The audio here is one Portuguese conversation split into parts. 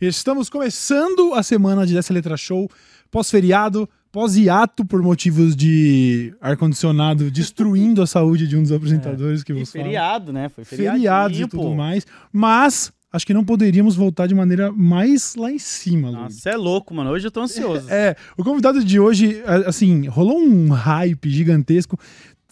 Estamos começando a semana de Dessa Letra Show, pós-feriado, pós-hiato por motivos de ar-condicionado destruindo a saúde de um dos apresentadores que E você feriado, né? Foi Feriados e feriadinho, tudo mais. Mas acho que não poderíamos voltar de maneira mais lá em cima, Lu. Nossa, é louco, mano. Hoje eu tô ansioso. É, o convidado de hoje, a- assim, rolou um hype gigantesco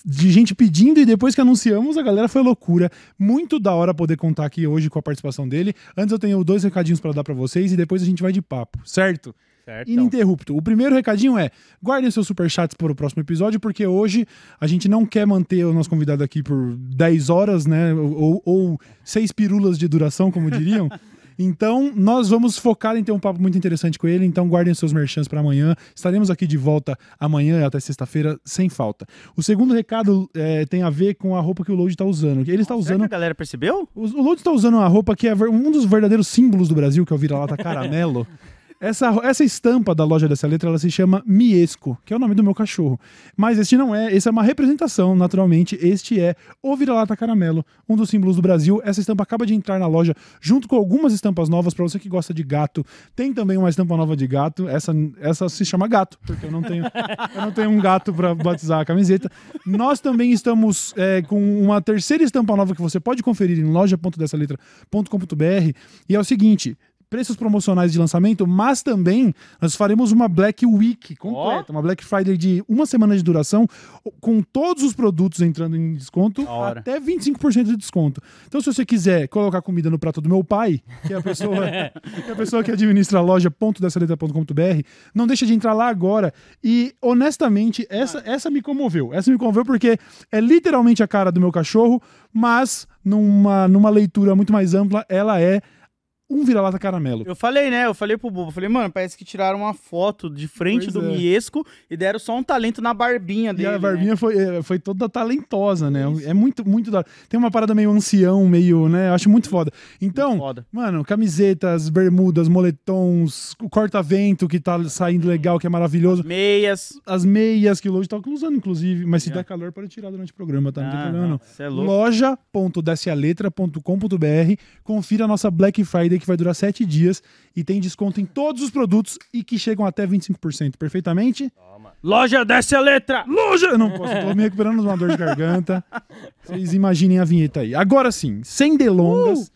de gente pedindo e depois que anunciamos, a galera foi loucura. Muito da hora poder contar aqui hoje com a participação dele. Antes eu tenho dois recadinhos pra dar pra vocês e depois a gente vai de papo, certo? Certo. Ininterrupto. O primeiro recadinho é: guardem seus superchats para o próximo episódio, porque hoje a gente não quer manter o nosso convidado aqui por 10 horas, né? Ou, ou seis pirulas de duração, como diriam. Então, nós vamos focar em ter um papo muito interessante com ele. Então, guardem seus merchants para amanhã. Estaremos aqui de volta amanhã até sexta-feira, sem falta. O segundo recado é, tem a ver com a roupa que o Load está usando. Ele está Será usando. que a galera percebeu? O o Load está usando uma roupa que é um dos verdadeiros símbolos do Brasil, que é o vira-lata caramelo. Essa, essa estampa da loja dessa letra, ela se chama Miesco, que é o nome do meu cachorro. Mas este não é, esse é uma representação, naturalmente. Este é o vira-lata caramelo, um dos símbolos do Brasil. Essa estampa acaba de entrar na loja, junto com algumas estampas novas, para você que gosta de gato. Tem também uma estampa nova de gato, essa, essa se chama gato, porque eu não tenho, eu não tenho um gato para batizar a camiseta. Nós também estamos é, com uma terceira estampa nova que você pode conferir em loja.dessaletra.com.br e é o seguinte. Preços promocionais de lançamento, mas também nós faremos uma Black Week completa, uma Black Friday de uma semana de duração, com todos os produtos entrando em desconto, até 25% de desconto. Então, se você quiser colocar comida no prato do meu pai, que é a pessoa que, é a pessoa que administra a loja.dessaletra.com.br, não deixa de entrar lá agora. E, honestamente, essa, essa me comoveu. Essa me comoveu porque é literalmente a cara do meu cachorro, mas numa, numa leitura muito mais ampla, ela é um vira-lata caramelo. Eu falei, né? Eu falei pro Bubu, falei, mano, parece que tiraram uma foto de frente Pois do é. Miesco e deram só um talento na barbinha E dele. a barbinha foi, é, foi toda talentosa, né? É muito, muito da. Tem uma parada meio ancião, meio, né? Eu acho muito foda. Então, Muito foda. mano, camisetas, bermudas, moletons, o corta-vento que tá saindo legal, que é maravilhoso. Né? Meias. As meias que o Load tá usando, inclusive. Mas se Já. der calor, pode tirar durante o programa, tá? Não tem Ah, problema, não. É louco. loja.descealetra.com.br Confira a nossa Black Friday que vai durar 7 dias e tem desconto em todos os produtos e que chegam até 25%. Perfeitamente? Loja, desce a letra! Loja! Eu não posso, tô me recuperando de uma dor de garganta. Vocês imaginem a vinheta aí. Agora sim, sem delongas,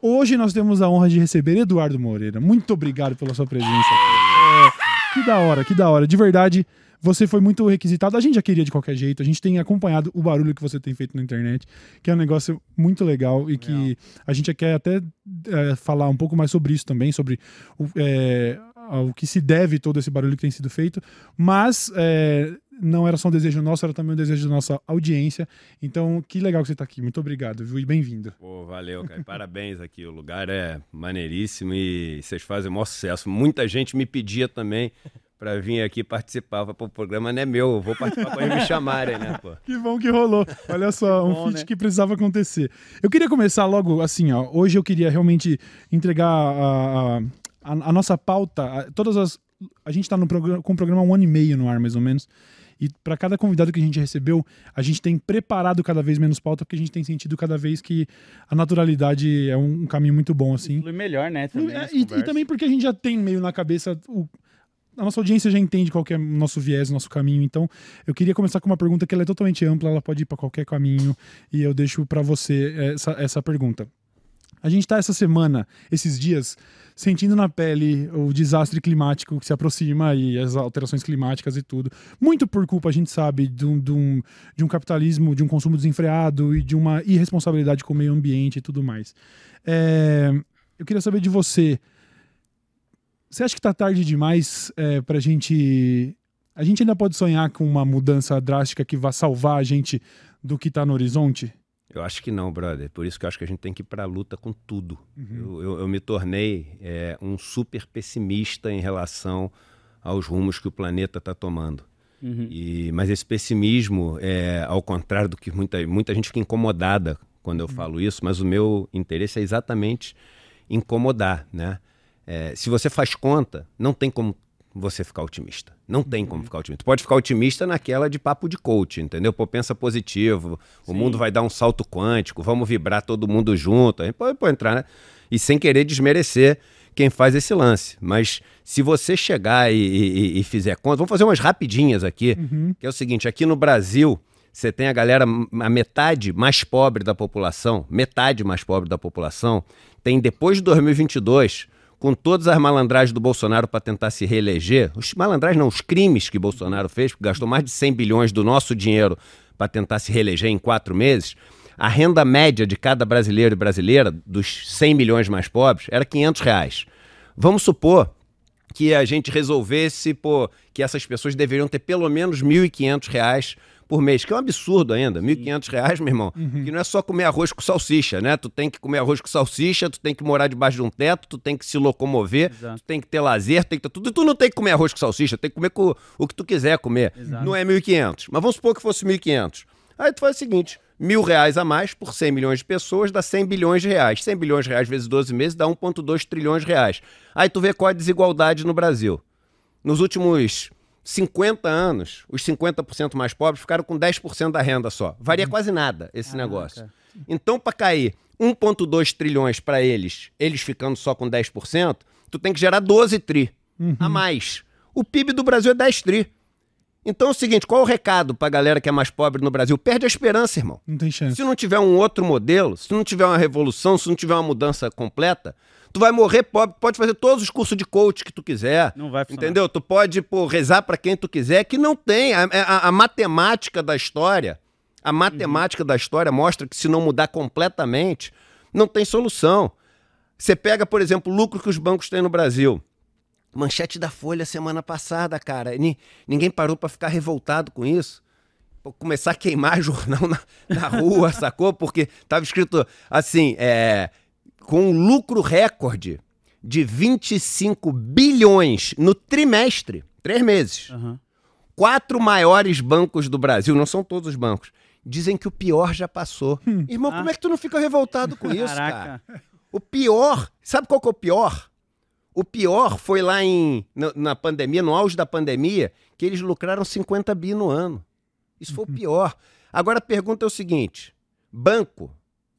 hoje nós temos a honra de receber Eduardo Moreira. Muito obrigado pela sua presença. É, que da hora, que da hora. De verdade, você foi muito requisitado. A gente já queria de qualquer jeito. A gente tem acompanhado o barulho que você tem feito na internet, que é um negócio muito legal e que a gente quer até é, falar um pouco mais sobre isso também, sobre o, é, ao que se deve todo esse barulho que tem sido feito. Mas é, não era só um desejo nosso, era também um desejo da nossa audiência. Então, que legal que você está aqui. Muito obrigado, viu? E bem-vindo. Pô, valeu, cara. Parabéns aqui. O lugar é maneiríssimo e vocês fazem o maior sucesso. Muita gente me pedia também pra vir aqui participar. Pô, o programa não é meu, eu vou participar quando eles me chamarem, né, pô? Que bom que rolou. Olha só, um Bom, feat né? que precisava acontecer. Eu queria começar logo assim, ó. Hoje eu queria realmente entregar a, a, a- nossa pauta, a- todas as. A gente tá no programa, com o programa há um ano e meio no ar, mais ou menos. E para cada convidado que a gente recebeu, a gente tem preparado cada vez menos pauta, porque a gente tem sentido cada vez que a naturalidade é um, um caminho muito bom, assim. Flui melhor, né? Também, É, e, e conversas. também porque a gente já tem meio na cabeça o- a nossa audiência já entende qual é o nosso viés, o nosso caminho. Então, eu queria começar com uma pergunta que é totalmente ampla, ela pode ir para qualquer caminho, e eu deixo para você essa, essa pergunta. A gente está essa semana, esses dias, sentindo na pele o desastre climático que se aproxima e as alterações climáticas e tudo. Muito por culpa, a gente sabe, de um, de um, de um capitalismo, de um consumo desenfreado e de uma irresponsabilidade com o meio ambiente e tudo mais. É, eu queria saber de você. Você acha que tá tarde demais é, pra gente. A gente ainda pode sonhar com uma mudança drástica que vá salvar a gente do que tá no horizonte? Eu acho que não, brother. Por isso que eu acho que a gente tem que ir pra luta com tudo. Uhum. Eu, eu- eu me tornei é, um super pessimista em relação aos rumos que o planeta está tomando. Uhum. E, mas esse pessimismo, é, ao contrário do que muita, muita gente fica incomodada quando eu falo isso, mas o meu interesse é exatamente incomodar, né? É, se você faz conta, não tem como você ficar otimista. Não tem como ficar otimista. Pode ficar otimista naquela de papo de coach, entendeu? Pô, pensa positivo, o mundo vai dar um salto quântico, vamos vibrar todo mundo junto. Aí pode, pode entrar, né? E sem querer desmerecer quem faz esse lance. Mas se você chegar e, e- e fizer conta, vamos fazer umas rapidinhas aqui, que é o seguinte, aqui no Brasil, você tem a galera, a metade mais pobre da população, metade mais pobre da população, tem depois de 2022, com todas as malandragens do Bolsonaro para tentar se reeleger, os malandragens não, os crimes que Bolsonaro fez, porque gastou mais de 100 bilhões do nosso dinheiro para tentar se reeleger em quatro meses, a renda média de cada brasileiro e brasileira, dos 100 milhões mais pobres, era 500 reais. Vamos supor que a gente resolvesse pô, que essas pessoas deveriam ter pelo menos 1.500 reais por mês, que é um absurdo ainda. 1.500 reais, meu irmão, que não é só comer arroz com salsicha, né? Tu tem que comer arroz com salsicha, tu tem que morar debaixo de um teto, tu tem que se locomover, Exato. tu tem que ter lazer, tem que ter tudo. E tu não tem que comer arroz com salsicha, tem que comer com o que tu quiser comer. Exato. Não é 1.500, mas vamos supor que fosse 1.500. Aí tu faz o seguinte, mil reais a mais por 100 milhões de pessoas dá 100 bilhões de reais. 100 bilhões de reais vezes 12 meses dá 1,2 trilhões de reais. Aí tu vê qual é a desigualdade no Brasil. Nos últimos 50 anos, os 50% mais pobres ficaram com 10% da renda só. Varia quase nada esse Caraca. negócio. Então, para cair 1,2 trilhões para eles, eles ficando só com 10%, tu tem que gerar 12 tri a mais. O PIB do Brasil é 10 tri. Então é o seguinte, qual é o recado pra galera que é mais pobre no Brasil? Perde a esperança, irmão. Não tem chance. Se não tiver um outro modelo, se não tiver uma revolução, se não tiver uma mudança completa, tu vai morrer pobre, pode fazer todos os cursos de coach que tu quiser. Não vai funcionar. Entendeu? Tu pode pô, rezar pra quem tu quiser, que não tem. A, a- a matemática da história, a matemática da história mostra que se não mudar completamente, não tem solução. Você pega, por exemplo, o lucro que os bancos têm no Brasil. Manchete da Folha semana passada, cara. Ni- ninguém parou pra ficar revoltado com isso. Começar a queimar jornal na, na rua, sacou? Porque tava escrito assim, é, com um lucro recorde de 25 bilhões no trimestre, três meses. Aham. Quatro maiores bancos do Brasil, não são todos os bancos, dizem que o pior já passou. Irmão, como é que tu não fica revoltado com isso, cara? Caraca. O pior, sabe qual que é o pior? O pior foi lá em, na, na pandemia, no auge da pandemia, que eles lucraram 50 bi no ano. Isso foi o pior. Agora a pergunta é o seguinte: banco,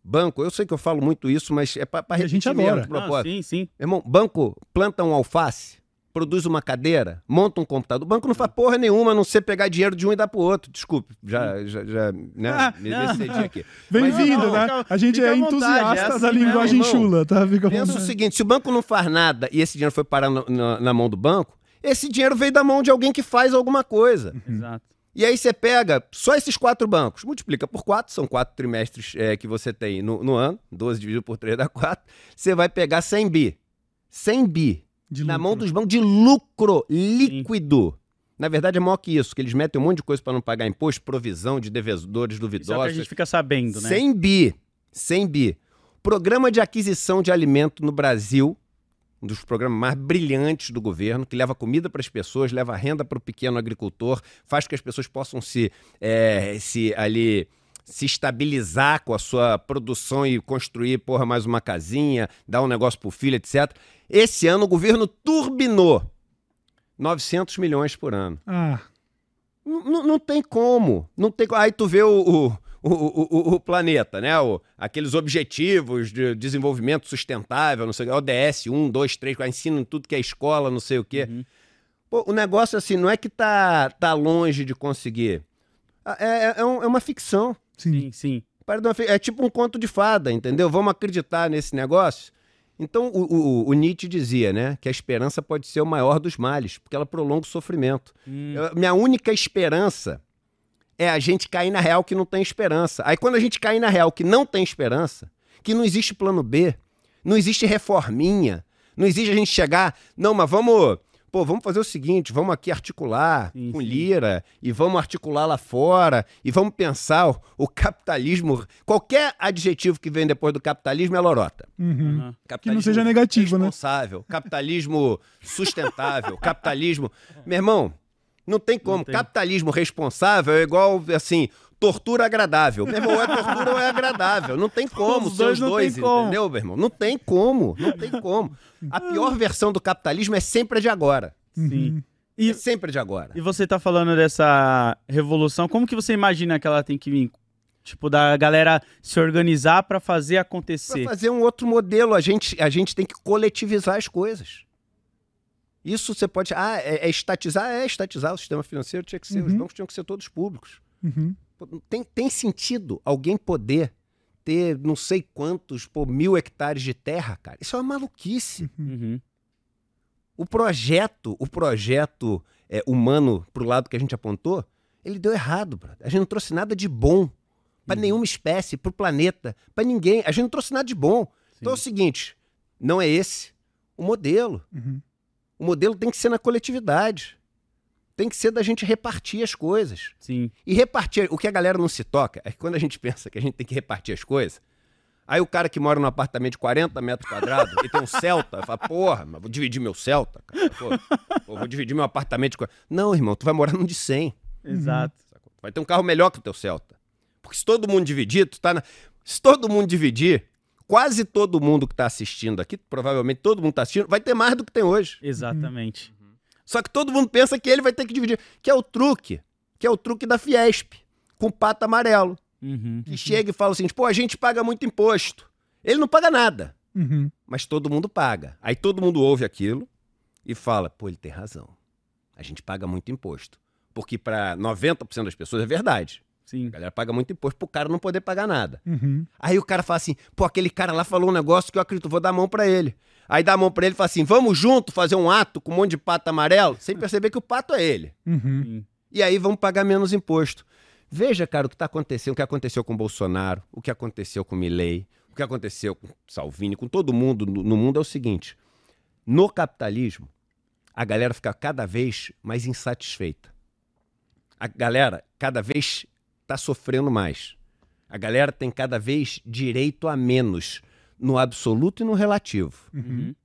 banco, eu sei que eu falo muito isso, mas é para a gente adora. propósito. sim, sim. Irmão, banco planta um alface, produz uma cadeira, monta um computador. O banco não faz porra nenhuma, a não ser pegar dinheiro de um e dar pro outro. Desculpe, já, já, já né, Ah, me não. excedi aqui. Bem-vindo, né? fica- a gente é vontade, entusiasta é assim da linguagem irmão. chula, tá? Fica Pensa o seguinte: se o banco não faz nada e esse dinheiro foi parar no- na, na mão do banco, esse dinheiro veio da mão de alguém que faz alguma coisa. Exato. E aí você pega só esses quatro bancos, multiplica por quatro, são quatro trimestres é, que você tem no, no ano, 12 dividido por 3 dá 4, você vai pegar 100 bi. 100 bi De na lucro. mão dos bancos de lucro líquido. Na verdade é maior que isso, que eles metem um monte de coisa para não pagar imposto, provisão de devedores Isso é que a duvidosos. gente fica sabendo, né? 100 bi. 100 bi. Programa de aquisição de alimento no Brasil, um dos programas mais brilhantes do governo, que leva comida para as pessoas, leva renda para o pequeno agricultor, faz com que as pessoas possam se, é, se ali se estabilizar com a sua produção e construir, porra, mais uma casinha, dar um negócio pro filho, etc. Esse ano o governo turbinou 900 milhões por ano. Ah, N- n- Não tem como. Não tem Aí tu vê o, o, o, o- o planeta, né? O, aqueles objetivos de desenvolvimento sustentável, não sei o quê, ODS 1, 2, 3, que ensina em tudo que é escola, não sei o quê. Uhum. Pô, o negócio, assim, não é que tá, tá longe de conseguir. Ah, É, é, é um- é uma ficção. sim. Sim, É tipo um conto de fada, entendeu? Vamos acreditar nesse negócio? Então, o, o, o Nietzsche dizia, né? Que a esperança pode ser o maior dos males, porque ela prolonga o sofrimento. Hum, Eu- minha única esperança é a gente cair na real que não tem esperança. Aí quando a gente cair na real que não tem esperança, que não existe plano B, não existe reforminha, não existe a gente chegar, não, mas vamos, pô, vamos fazer o seguinte, vamos aqui articular Sim, com sim. lira e vamos articular lá fora e vamos pensar o, o capitalismo, qualquer adjetivo que vem depois do capitalismo é lorota. Uhum. aham. Capitalismo seja negativo, né? responsável, capitalismo sustentável, capitalismo. Meu irmão, não tem como. tem. Capitalismo responsável é igual assim: tortura agradável. Meu irmão, ou é tortura ou é agradável. Não tem como Os dois os não dois, como. entendeu, meu irmão? Não tem como, não tem como. A pior versão do capitalismo é sempre a de agora. Sim. É E, sempre a de agora. e você tá falando dessa revolução, como que você imagina que ela tem que vir? Tipo, da galera se organizar pra fazer Pra acontecer. fazer um outro modelo, a gente, a gente tem que coletivizar as coisas. Isso você pode. Ah, é, é estatizar? É estatizar. O sistema financeiro tinha que ser. Os Uhum. bancos tinham que ser todos públicos. Uhum. Tem, tem sentido alguém poder ter não sei quantos, pô, mil hectares de terra, cara? Isso é uma maluquice. Uhum. O projeto, o projeto é, humano pro lado que a gente apontou, ele deu errado, brother. A gente não trouxe nada de bom pra Uhum. nenhuma espécie, pro planeta, pra ninguém. A gente não trouxe nada de bom. Então é o seguinte, não é esse o modelo. Uhum. O modelo tem que ser na coletividade. Tem que ser da gente repartir as coisas. Sim. E repartir, o que a galera não se toca é que quando a gente pensa que a gente tem que repartir as coisas, aí o cara que mora num apartamento de 40 metros quadrados e tem um Celta, fala, porra, mas vou dividir meu Celta, cara. Pô, vou dividir meu apartamento de 40. Não, irmão, tu vai morar num de 100. Exato. Tu vai ter um carro melhor que o teu Celta. Porque se todo mundo dividir, tu tá na... Se todo mundo dividir, quase todo mundo que tá assistindo aqui, provavelmente todo mundo tá assistindo, vai ter mais do que tem hoje. Exatamente. Só que todo mundo pensa que ele vai ter que dividir. Que é o truque. Que é o truque da Fiesp. Com o pato amarelo. Uhum. Que chega e fala assim: pô, a gente paga muito imposto. Ele não paga nada. Uhum. Mas todo mundo paga. Aí todo mundo ouve aquilo e fala: pô, ele tem razão. A gente paga muito imposto. Porque para 90% das pessoas é verdade. Sim. A galera paga muito imposto pro cara não poder pagar nada. Uhum. Aí o cara fala assim: pô, aquele cara lá falou um negócio que eu acredito, vou dar a mão pra ele. Aí dá a mão pra ele e fala assim: vamos junto fazer um ato com um monte de pato amarelo, sem perceber que o pato é ele. Uhum. E aí vamos pagar menos imposto. Veja, cara, o que está acontecendo, o que aconteceu com o Bolsonaro, o que aconteceu com o Milley, o que aconteceu com o Salvini, com todo mundo no, no mundo é o seguinte: no capitalismo, a galera fica cada vez mais insatisfeita. A galera cada vez está sofrendo mais. A galera tem cada vez direito a menos no absoluto e no relativo. Uhum.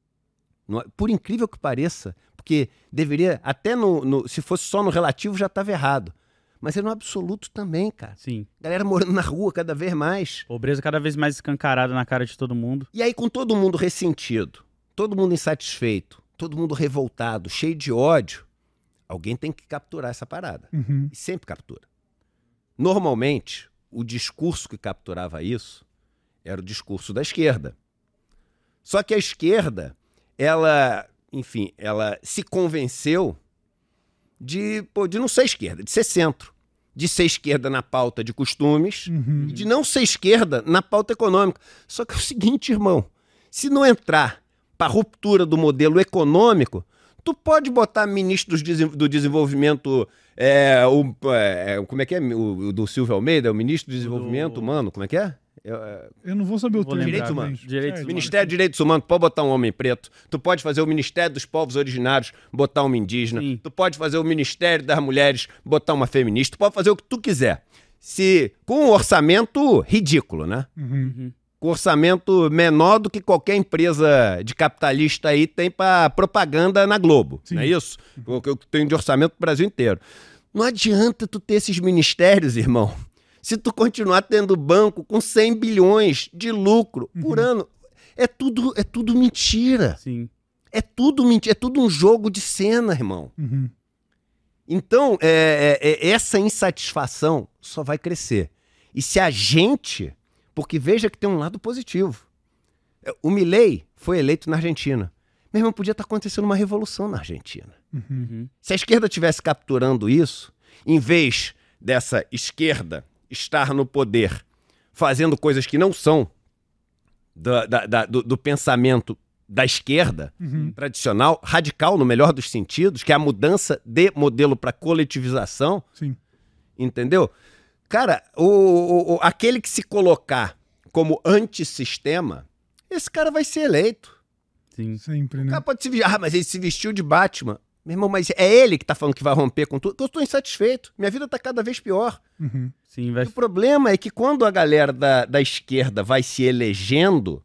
Não é- Por incrível que pareça, porque deveria, até no, no- se fosse só no relativo já estava errado. Mas é no absoluto também, cara. Sim. Galera morando na rua cada vez mais. Pobreza cada vez mais escancarada na cara de todo mundo. E aí, com todo mundo ressentido, todo mundo insatisfeito, todo mundo revoltado, cheio de ódio, alguém tem que capturar essa parada. Uhum. E sempre captura. Normalmente, o discurso que capturava isso era o discurso da esquerda. Só que a esquerda, ela, enfim, ela se convenceu de, pô, de não ser esquerda, de ser centro. De ser esquerda na pauta de costumes Uhum. e de não ser esquerda na pauta econômica. Só que é o seguinte, irmão, se não entrar para ruptura do modelo econômico, tu pode botar ministro do desenvolvimento, é, o, é, como é que é, o, o do Silvio Almeida, é o ministro do desenvolvimento Do- humano, como é que é? É, é, Eu não vou saber o termo. Direitos humanos. Direitos. Ministério de Direitos Humanos, tu pode botar um homem preto. Tu pode fazer o Ministério dos Povos Originários, botar uma indígena. Sim. Tu pode fazer o Ministério das Mulheres, botar uma feminista. Tu pode fazer o que tu quiser. Se com um orçamento ridículo, né? Uhum. Com orçamento menor do que qualquer empresa de capitalista aí tem para propaganda na Globo. Sim. Não é isso? O que eu tenho de orçamento pro Brasil inteiro. Não adianta tu ter esses ministérios, irmão. Se tu continuar tendo banco com 100 bilhões de lucro por ano, é tudo, é tudo mentira. Sim. É tudo mentira, é tudo um jogo de cena, irmão. Uhum. Então, é, é, é, essa insatisfação só vai crescer. E se a gente. Porque veja que tem um lado positivo. É, O Milley foi eleito na Argentina. Meu irmão, podia estar acontecendo uma revolução na Argentina. Uhum. Se a esquerda estivesse capturando isso, em vez dessa esquerda estar no poder fazendo coisas que não são da- da- da- do, do pensamento da esquerda Uhum. tradicional, radical no melhor dos sentidos, que é a mudança de modelo para coletivização, Sim. entendeu? Cara, o, o- o- aquele que se colocar como antissistema, esse cara vai ser eleito. Sim. Sempre, O né? cara pode se vestir, ah, mas ele se vestiu de Batman. Meu irmão, mas é ele que tá falando que vai romper com tudo. Eu tô insatisfeito. Minha vida tá cada vez pior. Uhum. Sim, vai. O problema é que quando a galera da, da esquerda vai se elegendo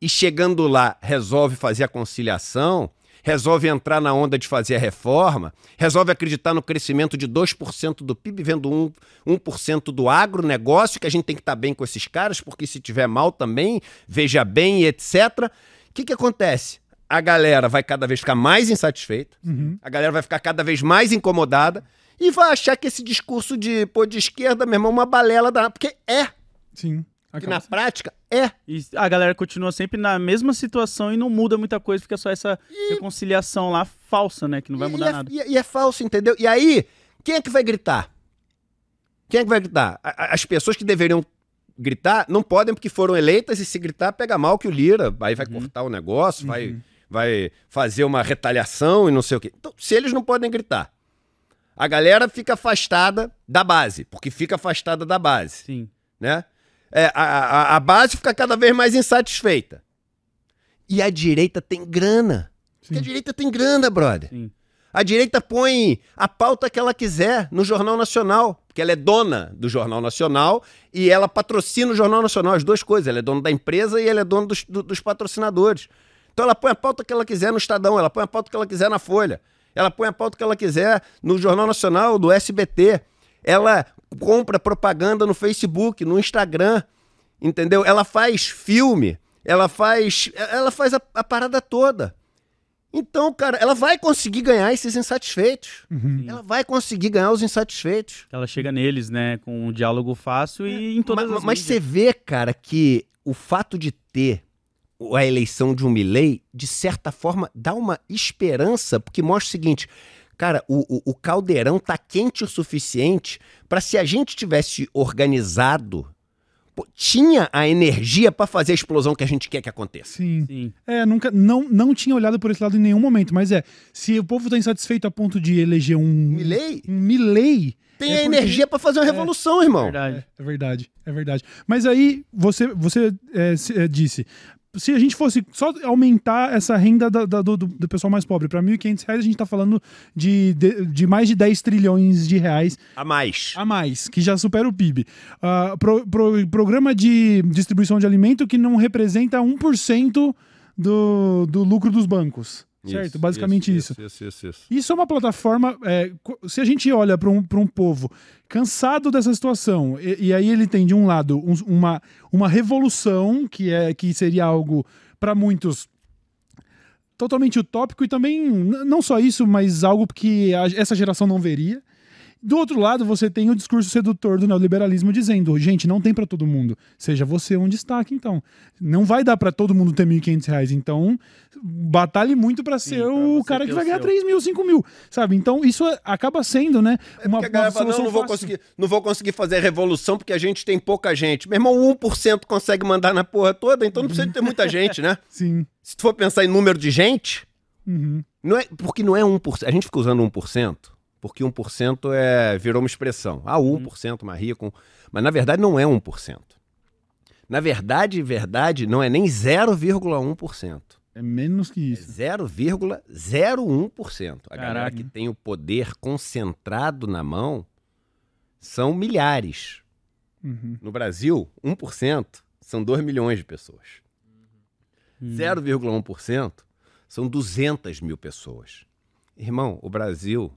e chegando lá resolve fazer a conciliação, resolve entrar na onda de fazer a reforma, resolve acreditar no crescimento de 2% do PIB, vendo 1%, 1 do agronegócio, que a gente tem que estar bem com esses caras, porque se tiver mal também, veja bem, etc. O que, que acontece? A galera vai cada vez ficar mais insatisfeita, Uhum. a galera vai ficar cada vez mais incomodada e vai achar que esse discurso de pô, de esquerda, meu irmão, é uma balela da. Porque é, Sim. Que Acaba na prática é. E a galera continua sempre na mesma situação e não muda muita coisa, fica só essa reconciliação lá falsa, né? Que não vai E- mudar e é, nada. E, é- e é falso, entendeu? E aí, quem é que vai gritar? Quem é que vai gritar? A- As pessoas que deveriam gritar não podem porque foram eleitas e se gritar pega mal que o Lira, aí vai cortar o negócio, vai, vai fazer uma retaliação e não sei o quê. Então, se eles não podem gritar, a galera fica afastada da base, porque fica afastada da base Sim. né? É, a, a, a base fica cada vez mais insatisfeita. E a direita tem grana. Porque a Sim. direita tem grana, brother. Sim. A direita põe a pauta que ela quiser no Jornal Nacional, porque ela é dona do Jornal Nacional e ela patrocina o Jornal Nacional, as duas coisas. Ela é dona da empresa e ela é dona dos, do- dos patrocinadores. Então ela põe a pauta que ela quiser no Estadão, ela põe a pauta que ela quiser na Folha, ela põe a pauta que ela quiser no Jornal Nacional, do SBT. Ela compra propaganda no Facebook, no Instagram, entendeu? Ela faz filme, ela faz, ela faz a- a parada toda. Então, cara, ela vai conseguir ganhar esses insatisfeitos. Uhum. Ela vai conseguir ganhar os insatisfeitos. Ela chega neles, né? Com um diálogo fácil e em todas Mas, as mas mídias. você vê, cara, que o fato de ter a eleição de um Milley, de certa forma, dá uma esperança, porque mostra o seguinte. Cara, o, o, o caldeirão tá quente o suficiente para se a gente tivesse organizado, pô, tinha a energia para fazer a explosão que a gente quer que aconteça. Sim. Sim. É, nunca, não, não tinha olhado por esse lado em nenhum momento, mas é, se o povo tá insatisfeito a ponto de eleger um Milley um Milley, tem É a porque- energia para fazer uma revolução, irmão. Verdade. é verdade, é verdade. Mas aí você, você é, se- é, disse, se a gente fosse só aumentar essa renda da- da- do, do- pessoal mais pobre para 1.500 reais, a gente tá falando de, de, de mais de 10 trilhões de reais A mais. a mais, que já supera o PIB. Ah, pro- pro- programa de distribuição de alimento que não representa 1% do, do lucro dos bancos. Certo? Basicamente isso. Isso, isso, isso. isso. Isso é uma plataforma. é, se a gente olha para um, pra um povo cansado dessa situação, e, e aí ele tem, de um lado, um- uma, uma revolução, que, é, que seria algo, para muitos, totalmente utópico, e também, não só isso, mas algo que a- essa geração não veria. Do outro lado, você tem o discurso sedutor do neoliberalismo dizendo: gente, não tem para todo mundo. Seja você um destaque, então. Não vai dar para todo mundo ter 1.500 reais. Então, batalhe muito para ser pra o cara que vai ganhar. 3 mil, 5 mil. Sabe? Então, isso é- acaba sendo, né? Porque a galera fala, não, não vou, conseguir, não vou conseguir fazer a revolução porque a gente tem pouca gente. Meu irmão, 1% consegue mandar na porra toda, então não precisa de ter muita gente, né? Sim. Se tu for pensar em número de gente, Uhum. não é, porque não é 1%. A gente fica usando 1%, porque 1% é, virou uma expressão. Ah, 1% mais rico. Mas na verdade não é 1%. Na verdade, verdade, não é nem 0,1%. É menos que É isso. 0,01%. A galera Caraca. que tem o poder concentrado na mão são milhares. Uhum. No Brasil, 1% são 2 milhões de pessoas. Hum. 0,1% são 200 mil pessoas. Irmão, o Brasil,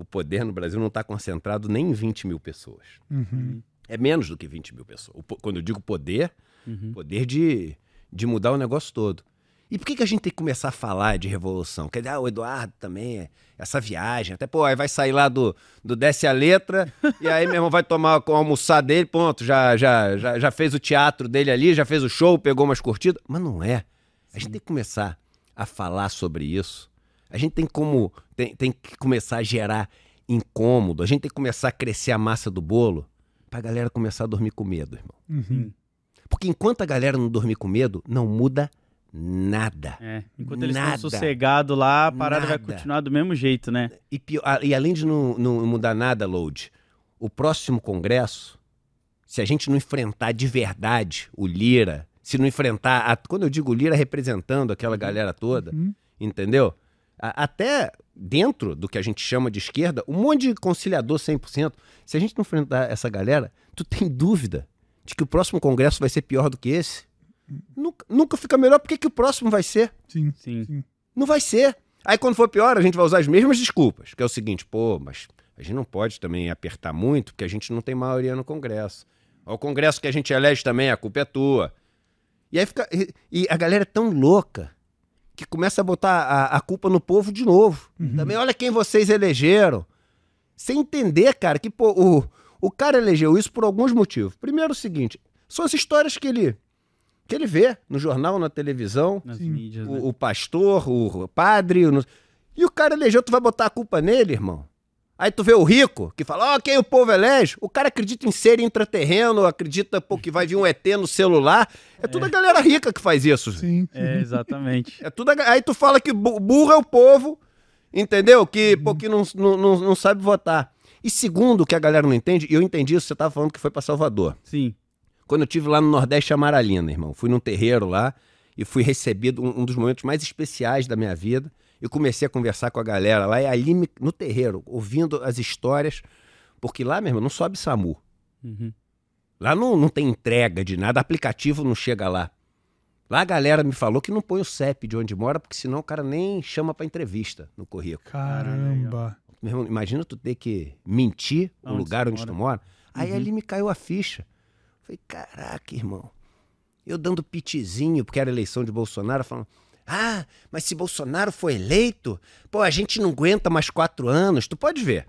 o poder no Brasil não está concentrado nem em 20 mil pessoas. Uhum. É menos do que 20 mil pessoas. Quando eu digo poder, Uhum. poder de, de mudar o negócio todo. E por que, que a gente tem que começar a falar de revolução? Quer dizer, ah, o Eduardo também, é- essa viagem, até, pô, aí vai sair lá do, do Desce a Letra, e aí meu irmão vai tomar o almoçar dele, ponto, já, já, já, já fez o teatro dele ali, já fez o show, pegou umas curtidas. Mas não é. A gente tem que começar a falar sobre isso. A gente tem como tem, tem que começar a gerar incômodo, a gente tem que começar a crescer a massa do bolo pra galera começar a dormir com medo, irmão. Uhum. Porque enquanto a galera não dormir com medo, não muda nada. É, enquanto eles Nada. estão sossegados lá, a parada vai Nada. continuar do mesmo jeito, né? E, pio- a- e além de não, não mudar nada, Load, o próximo congresso, se a gente não enfrentar de verdade o Lira, se não enfrentar. a- quando eu digo Lira, representando aquela galera toda, Uhum. entendeu? Até dentro do que a gente chama de esquerda, um monte de conciliador 100%. Se a gente não enfrentar essa galera, tu tem dúvida de que o próximo congresso vai ser pior do que esse? Nunca, nunca fica melhor. Por que, que o próximo vai ser? Sim. Sim. Sim. Não vai ser. Aí quando for pior, a gente vai usar as mesmas desculpas, que é o seguinte, pô, mas a gente não pode também apertar muito, porque a gente não tem maioria no Congresso. O Congresso que a gente elege também, a culpa é tua. E aí fica. E, e a galera é tão louca que começa a botar a, a culpa no povo de novo. Também olha quem vocês elegeram. Sem entender, cara, que pô, o, o cara elegeu isso por alguns motivos. Primeiro, o seguinte: são as histórias que ele, que ele vê no jornal, na televisão, Nas mídias, né? o, o pastor, o padre. o E o cara elegeu, tu vai botar a culpa nele, irmão? Aí tu vê o rico, que fala, ó, quem o povo elege? O cara acredita em ser intraterreno, acredita pô, que vai vir um ET no celular. É tudo a galera rica que faz isso. Sim. É, exatamente. É tudo a Aí tu fala que bu- burro é o povo, entendeu? Que, pô, que não, não, não, não sabe votar. E segundo, o que a galera não entende, e eu entendi isso, você tava falando que foi pra Salvador. Sim. Quando eu tive lá no Nordeste Amaralina, irmão. Fui num terreiro lá e fui recebido um, um dos momentos mais especiais da minha vida. Eu comecei a conversar com a galera lá e ali me- no terreiro, ouvindo as histórias, porque lá, meu irmão, não sobe SAMU. Uhum. Lá não, não tem entrega de nada, aplicativo não chega lá. Lá a galera me falou que não põe o CEP de onde mora, porque senão o cara nem chama pra entrevista no currículo. Caramba. Meu irmão, imagina tu ter que mentir o Onde lugar onde tu mora. mora. Aí Uhum. ali me caiu a ficha. Falei, caraca, irmão. Eu dando pitizinho, porque era eleição de Bolsonaro, falando, ah, mas se Bolsonaro for eleito, pô, a gente não aguenta mais quatro anos. Tu pode ver.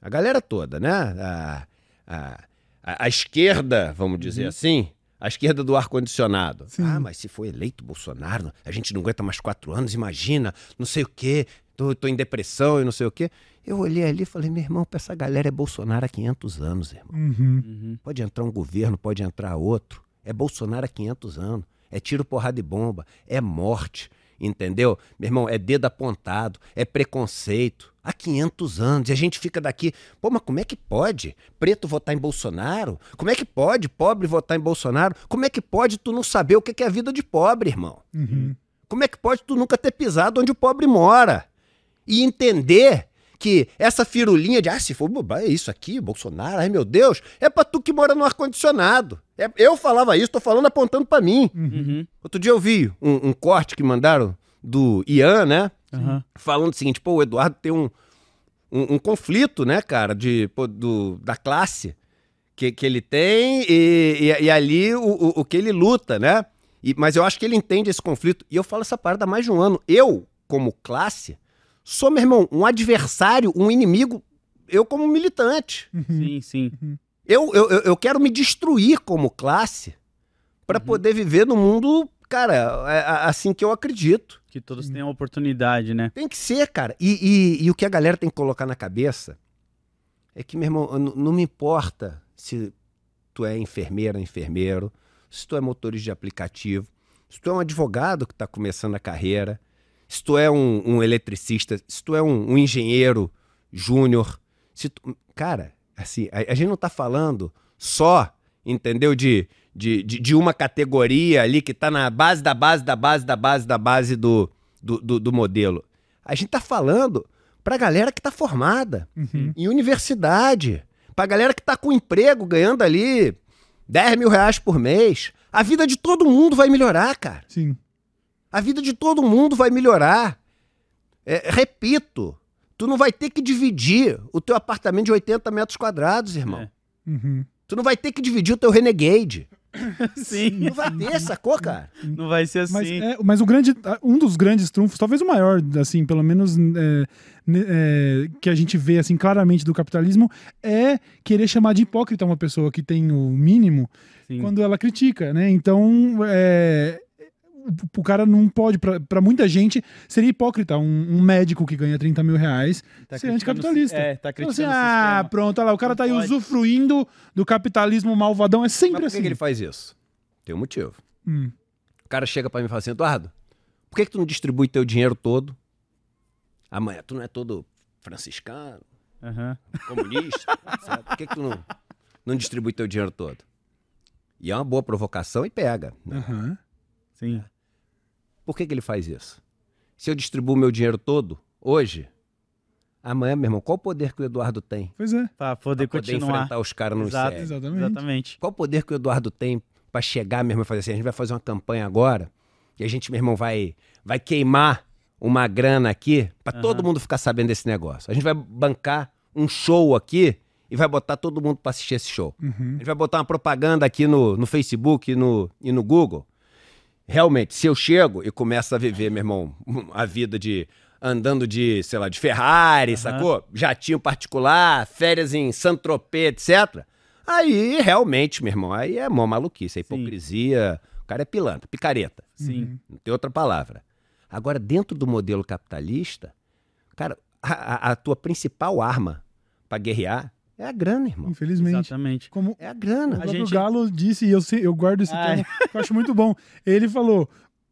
A galera toda, né? A, a, a, a esquerda, vamos dizer assim, a esquerda do ar-condicionado. Ah, mas se for eleito Bolsonaro, a gente não aguenta mais quatro anos, imagina, não sei o quê, tô, tô em depressão e não sei o quê. Eu olhei ali e falei, meu irmão, pra essa galera é Bolsonaro há 500 anos, irmão. Uhum. Uhum. Pode entrar um governo, pode entrar outro. É Bolsonaro há 500 anos. É tiro, porrada e bomba. É morte. Entendeu? Meu irmão, é dedo apontado. É preconceito. Há 500 anos. E a gente fica daqui. Pô, mas como é que pode preto votar em Bolsonaro? Como é que pode pobre votar em Bolsonaro? Como é que pode tu não saber o que é a vida de pobre, irmão? Uhum. Como é que pode tu nunca ter pisado onde o pobre mora? E entender que essa firulinha de, ah, se for é isso aqui, Bolsonaro, ai meu Deus, é pra tu que mora no ar-condicionado. É- eu falava isso, tô falando apontando pra mim. Uhum. Outro dia eu vi um, um corte que mandaram do Ian, né? Aham. Falando o seguinte, pô, o Eduardo tem um, um, um conflito, né, cara, de, pô, do, da classe que, que ele tem e, e, e ali o, o, o que ele luta, né? E- mas eu acho que ele entende esse conflito. E eu falo essa parada há mais de um ano. Eu, como classe, sou, meu irmão, um adversário, um inimigo, eu como militante. Sim, sim. Eu, eu, eu- eu quero me destruir como classe para poder viver no mundo, cara, é- é assim que eu acredito. Que todos tenham oportunidade, né? Tem que ser, cara. E, e- e o que a galera tem que colocar na cabeça é que, meu irmão, não me importa se tu é enfermeira, enfermeiro, se tu é motorista de aplicativo, se tu é um advogado que está começando a carreira, se tu é um, um eletricista, se tu é um, um engenheiro júnior, se tu... Cara, assim, a, a gente não está falando só, entendeu, de, de, de, de uma categoria ali que está na base da base da base da base da base do, do, do, do modelo. A gente está falando para a galera que está formada Uhum. em universidade, para a galera que está com emprego, ganhando ali 10 mil reais por mês. A vida de todo mundo vai melhorar, cara. Sim. A vida de todo mundo vai melhorar. É, repito, tu não vai ter que dividir o teu apartamento de 80 metros quadrados, irmão. É. Uhum. Tu não vai ter que dividir o teu Renegade. Sim. Não vai ter, sacou, cara? Não vai ser assim. Mas, é, mas o grande, um dos grandes trunfos, talvez o maior, assim, pelo menos é, é, que a gente vê assim claramente do capitalismo, é querer chamar de hipócrita uma pessoa que tem o mínimo Sim. quando ela critica, né? Então, é, o, cara não pode, pra pra muita gente, seria hipócrita um, um médico que ganha 30 mil reais Tá ser anticapitalista. É, tá Então, criticando assim, o ah, pronto, olha lá, o cara tá aí pode. usufruindo do capitalismo malvadão, é Mas sempre por que, assim. que ele faz isso? Tem um motivo. Hum. O cara chega pra mim e fala assim, Eduardo, por que, que tu não distribui teu dinheiro todo? Amanhã, tu não é todo franciscano, Aham. comunista, certo? Por que, que tu não, não distribui teu dinheiro todo? E é uma boa provocação e pega. né? Aham. Sim. Por que, que ele faz isso? Se eu distribuo meu dinheiro todo, hoje, amanhã, meu irmão, qual o poder que o Eduardo tem? Pois é, Pra poder Pra poder continuar. enfrentar os caras no Exato. sério? exatamente. Exatamente. Qual o poder que o Eduardo tem pra chegar, meu irmão, e fazer assim? A gente vai fazer uma campanha agora e a gente, meu irmão, vai, vai queimar uma grana aqui pra Aham. todo mundo ficar sabendo desse negócio. A gente vai bancar um show aqui e vai botar todo mundo pra assistir esse show. A Uhum. gente vai botar uma propaganda aqui no, no Facebook e no, e no Google. Realmente, se eu chego e começo a viver, meu irmão, a vida de andando de, sei lá, de Ferrari, sacou? Jatinho particular, férias em Saint-Tropez, etc. Aí, realmente, meu irmão, aí é mó maluquice, é Sim. hipocrisia. O cara é pilantra, picareta. Sim. Não tem outra palavra. Agora, dentro do modelo capitalista, cara, a, a- a tua principal arma pra guerrear é a grana, irmão. Infelizmente. Exatamente. Como É a o grana. próprio gente- Galo disse, e eu, sei- eu guardo esse Ai. termo, que eu acho muito bom. Ele falou: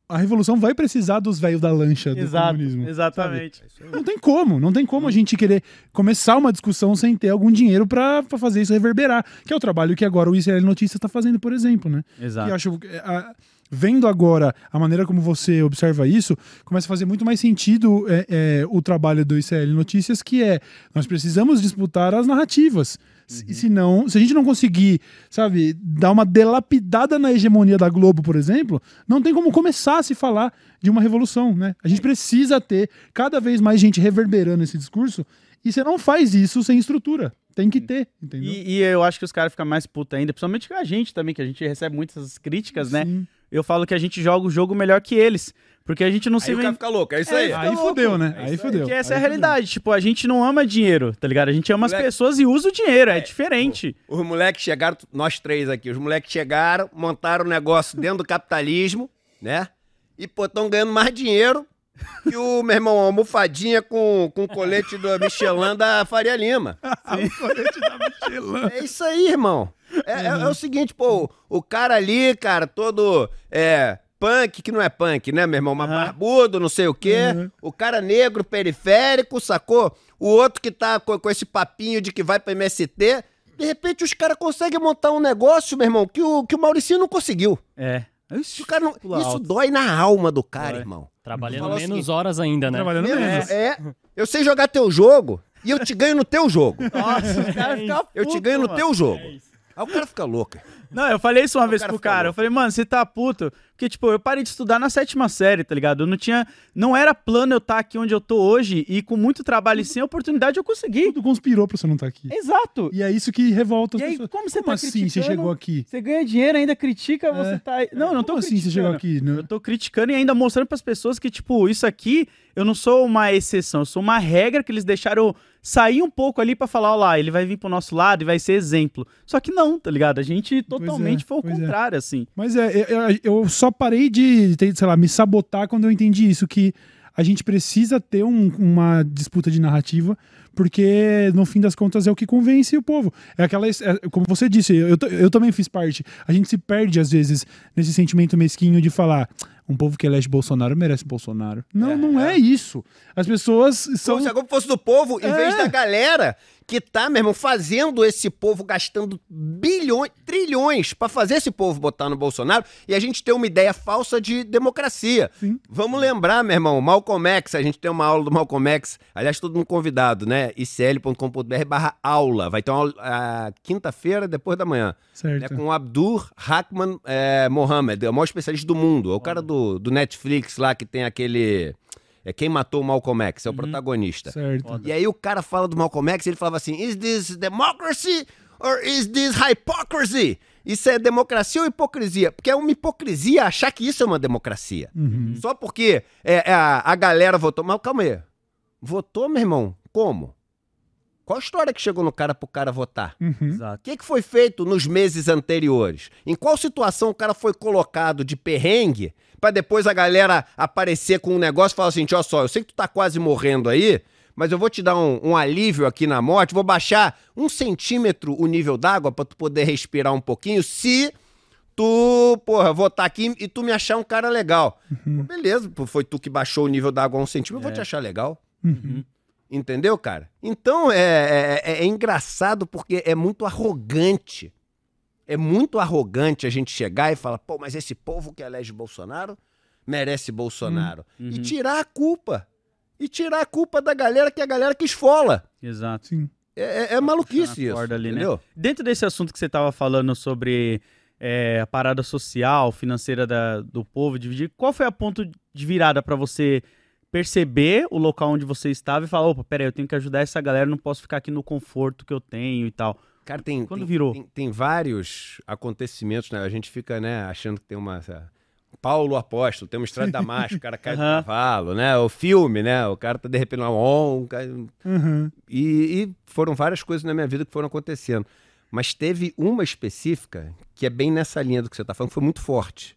a revolução vai precisar dos velhos da lancha do Exato, comunismo. exatamente. Não tem como, não tem como a gente querer começar uma discussão sem ter algum dinheiro pra pra fazer isso reverberar, que é o trabalho que agora o ICL Notícias está fazendo, por exemplo, né? Exato. eu acho que, a- vendo agora a maneira como você observa isso, começa a fazer muito mais sentido é, é, o trabalho do ICL Notícias, que é nós precisamos disputar as narrativas. Se- E se não, se a gente não conseguir, sabe, dar uma delapidada na hegemonia da Globo, por exemplo, não tem como começar a se falar de uma revolução, né? A gente precisa ter cada vez mais gente reverberando esse discurso, e você não faz isso sem estrutura. Tem que ter, entendeu? E, e eu acho que os caras ficam mais putos ainda, principalmente com a gente também, que a gente recebe muitas críticas, né? Eu falo que a gente joga o jogo melhor que eles. Porque a gente não se Aí o cara vem. fica louco, é isso É, aí. fica Aí louco. fudeu, né? É Aí fudeu. Porque essa é a Aí fudeu. realidade. Tipo, a gente não ama dinheiro, tá ligado? A gente ama as Moleque- pessoas e usa o dinheiro. É, diferente. Os moleques chegaram, nós três aqui, os moleques chegaram, montaram um negócio dentro do capitalismo, né? E, pô, estão ganhando mais dinheiro que o, meu irmão, almofadinha com, com colete do Michelin da Faria Lima. O colete da Michelin. É isso aí, irmão. É, é- é o seguinte, pô, o, cara ali, cara, todo é, punk, que não é punk, né, meu irmão? Mas barbudo, não sei o quê. Uhum. O cara negro, periférico, sacou? O outro que tá com, com esse papinho de que vai pra MST. De repente os caras conseguem montar um negócio, meu irmão, que o, que o Mauricinho não conseguiu. É. O cara não- isso alto. dói na alma do cara, Dói. irmão. Trabalhando o menos seguinte, horas ainda, né? Trabalhando Menos- menos. é, eu sei jogar teu jogo e eu te ganho no teu jogo. Nossa, os caras ficam Eu te ganho no mano. teu jogo. Aí o cara fica louco. Não, eu falei isso uma vez cara pro fica cara. Eu louco. falei, mano, você tá puto. Porque, tipo, eu parei de estudar na sétima série, tá ligado? Eu não tinha. Não era plano eu estar aqui onde eu tô hoje. E com muito trabalho e sem oportunidade eu consegui. Tudo conspirou pra você não estar aqui. Exato. E é isso que revolta as E aí, pessoas. como você Como tá assim você chegou aqui? Você ganha dinheiro, ainda critica, você tá. Não, eu não tô Como assim você chegou aqui? Não- Eu tô criticando e ainda mostrando pras pessoas que, tipo, isso aqui, eu não sou uma exceção, eu sou uma regra que eles deixaram sair um pouco ali pra falar, ó lá, ele vai vir pro nosso lado e vai ser exemplo. Só que não, tá ligado? A gente totalmente foi o é. contrário, assim. Mas é, eu, eu só parei de, sei lá, me sabotar quando eu entendi isso, que a gente precisa ter um- uma disputa de narrativa, porque no fim das contas é o que convence o povo. É aquela, é, como você disse, eu, eu também fiz parte. A gente se perde às vezes nesse sentimento mesquinho de falar. Um povo que elege Bolsonaro merece Bolsonaro. Não, É, não é. é. isso. As pessoas são. Como se a culpa fosse do povo, em É. vez da galera que tá, meu irmão, fazendo esse povo gastando bilhões, trilhões pra fazer esse povo botar no Bolsonaro e a gente ter uma ideia falsa de democracia. Sim. Vamos lembrar, meu irmão, Malcolm X, a gente tem uma aula do Malcolm X, aliás, todo mundo convidado, né? icl.com.br barra aula. Vai ter uma aula ah, quinta-feira, depois da manhã. Certo. né, com o Abdur Hakman é, Mohammed, é o maior especialista do mundo. É o cara do, do Netflix lá que tem aquele. É quem matou o Malcolm X, é o protagonista. Certo. E aí o cara fala do Malcolm X e ele falava assim: Is this democracy or is this hypocrisy? Isso é democracia ou hipocrisia? Porque é uma hipocrisia achar que isso é uma democracia. Uhum. Só porque é, é, a, a galera votou. Mas calma aí. Votou, meu irmão? Como? Qual a história que chegou no cara pro cara votar? Uhum. O que, que foi feito nos meses anteriores? Em qual situação o cara foi colocado de perrengue pra depois a galera aparecer com um negócio e falar assim: ó só, eu sei que tu tá quase morrendo aí, mas eu vou te dar um, um alívio aqui na morte, vou baixar um centímetro o nível d'água pra tu poder respirar um pouquinho, se tu, porra, votar aqui e tu me achar um cara legal. Pô, beleza, foi tu que baixou o nível d'água a um centímetro, eu vou te achar legal. Uhum. Entendeu, cara? Então é, é, é- é engraçado porque é muito arrogante. É muito arrogante a gente chegar e falar, pô, mas esse povo que elege Bolsonaro merece Bolsonaro. Uhum. E tirar a culpa. E tirar a culpa da galera que é a galera que esfola. Exato. Sim. É, é- é maluquice isso. ali, né? entendeu? Dentro desse assunto que você tava falando sobre é, a parada social, financeira da- do povo, dividir, qual foi a ponto de virada pra você perceber o local onde você estava e falar, opa, peraí, eu tenho que ajudar essa galera, não posso ficar aqui no conforto que eu tenho e tal. Cara, tem, Quando tem, virou? Tem, tem vários acontecimentos, né? A gente fica, né, achando que tem uma. lá, Paulo Apóstolo, tem uma estrada de Damasco, o cara cai do Aham. cavalo, né? O filme, né? O cara tá de repente na on, cai- Uhum. e, e foram várias coisas na minha vida que foram acontecendo. Mas teve uma específica que é bem nessa linha do que você está falando, que foi muito forte.